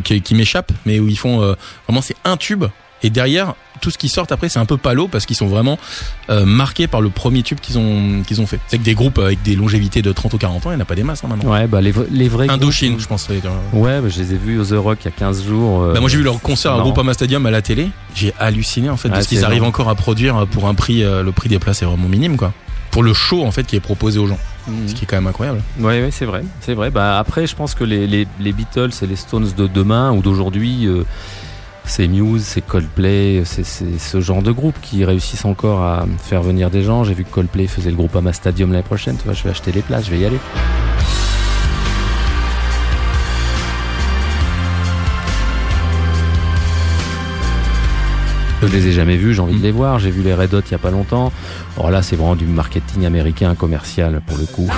qui, qui m'échappe, mais où ils font euh, vraiment c'est un tube. Et derrière, tout ce qui sort après, c'est un peu palo parce qu'ils sont vraiment euh, marqués par le premier tube qu'ils ont qu'ils ont fait. C'est que des groupes avec des longévités de 30 ou 40 ans, il n'y en a pas des masses hein, maintenant. Ouais, bah les, les vrais. Indochine, groupes- je pense. euh, Ouais, bah, je les ai vus au The Rock il y a 15 jours. euh, Bah moi j'ai vu leur concert à. Groupama Stadium à la télé. J'ai halluciné en fait de ce qu'ils arrivent encore à produire pour un prix. euh, le prix des places est vraiment minime quoi. Pour le show en fait qui est proposé aux gens, Mhm. ce qui est quand même incroyable. Ouais, c'est vrai, c'est vrai. Bah après, je pense que les, les, les Beatles et les Stones de demain ou d'aujourd'hui, euh, c'est Muse, c'est Coldplay, c'est ce genre de groupe qui réussissent encore à faire venir des gens. J'ai vu que Coldplay faisait le groupe Ama Stadium l'année prochaine. Tu vois, je vais acheter les places, je vais y aller. Je les ai jamais vus, j'ai envie de les voir. J'ai vu les Red Hot il y a pas longtemps. Or là, c'est vraiment du marketing américain commercial pour le coup.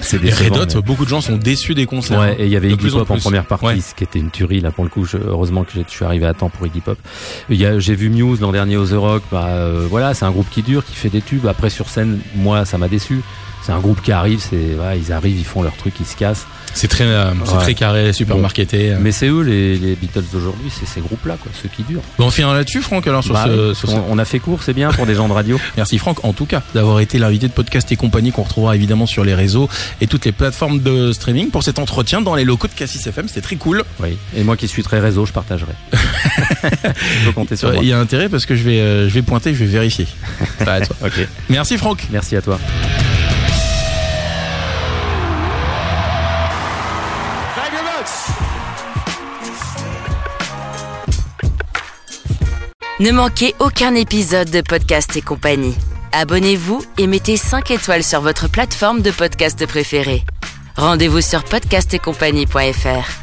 C'est- Les Red Hot, mais- beaucoup de gens sont déçus des concerts. Ouais, et il y avait De Iggy en Pop en, première partie, Ouais. ce qui était une tuerie là pour le coup. Je- heureusement que je suis arrivé à temps pour Iggy Pop. J'ai vu Muse l'an dernier au The Rock. Bah euh, voilà, c'est un groupe qui dure, qui fait des tubes. Après sur scène, moi ça m'a déçu. C'est un groupe qui arrive, c'est voilà, ils arrivent, ils font leur truc, ils se cassent. C'est très, euh, Ouais. très carré, super Bon. marketé. Mais c'est eux les, les Beatles d'aujourd'hui, c'est ces groupes-là, quoi, ceux qui durent. Bon, on finira là-dessus, Franck. Alors sur Bah ce, oui, sur ce- on, a fait court, c'est bien pour des gens de radio. Merci Franck, en tout cas, d'avoir été l'invité de podcast et compagnie qu'on retrouvera évidemment sur les réseaux et toutes les plateformes de streaming pour cet entretien dans les locaux de Cassis FM. C'était très cool. Oui. Et moi qui suis très réseau, je partagerai. Je peux compter sur Euh, moi. Il y a intérêt parce que je vais, euh, je vais pointer, je vais vérifier. À toi. Ok. Merci Franck. Merci à toi. Ne manquez aucun épisode de Podcast et compagnie. Abonnez-vous et mettez 5 étoiles sur votre plateforme de podcast préférée. Rendez-vous sur podcastetcompagnie.fr.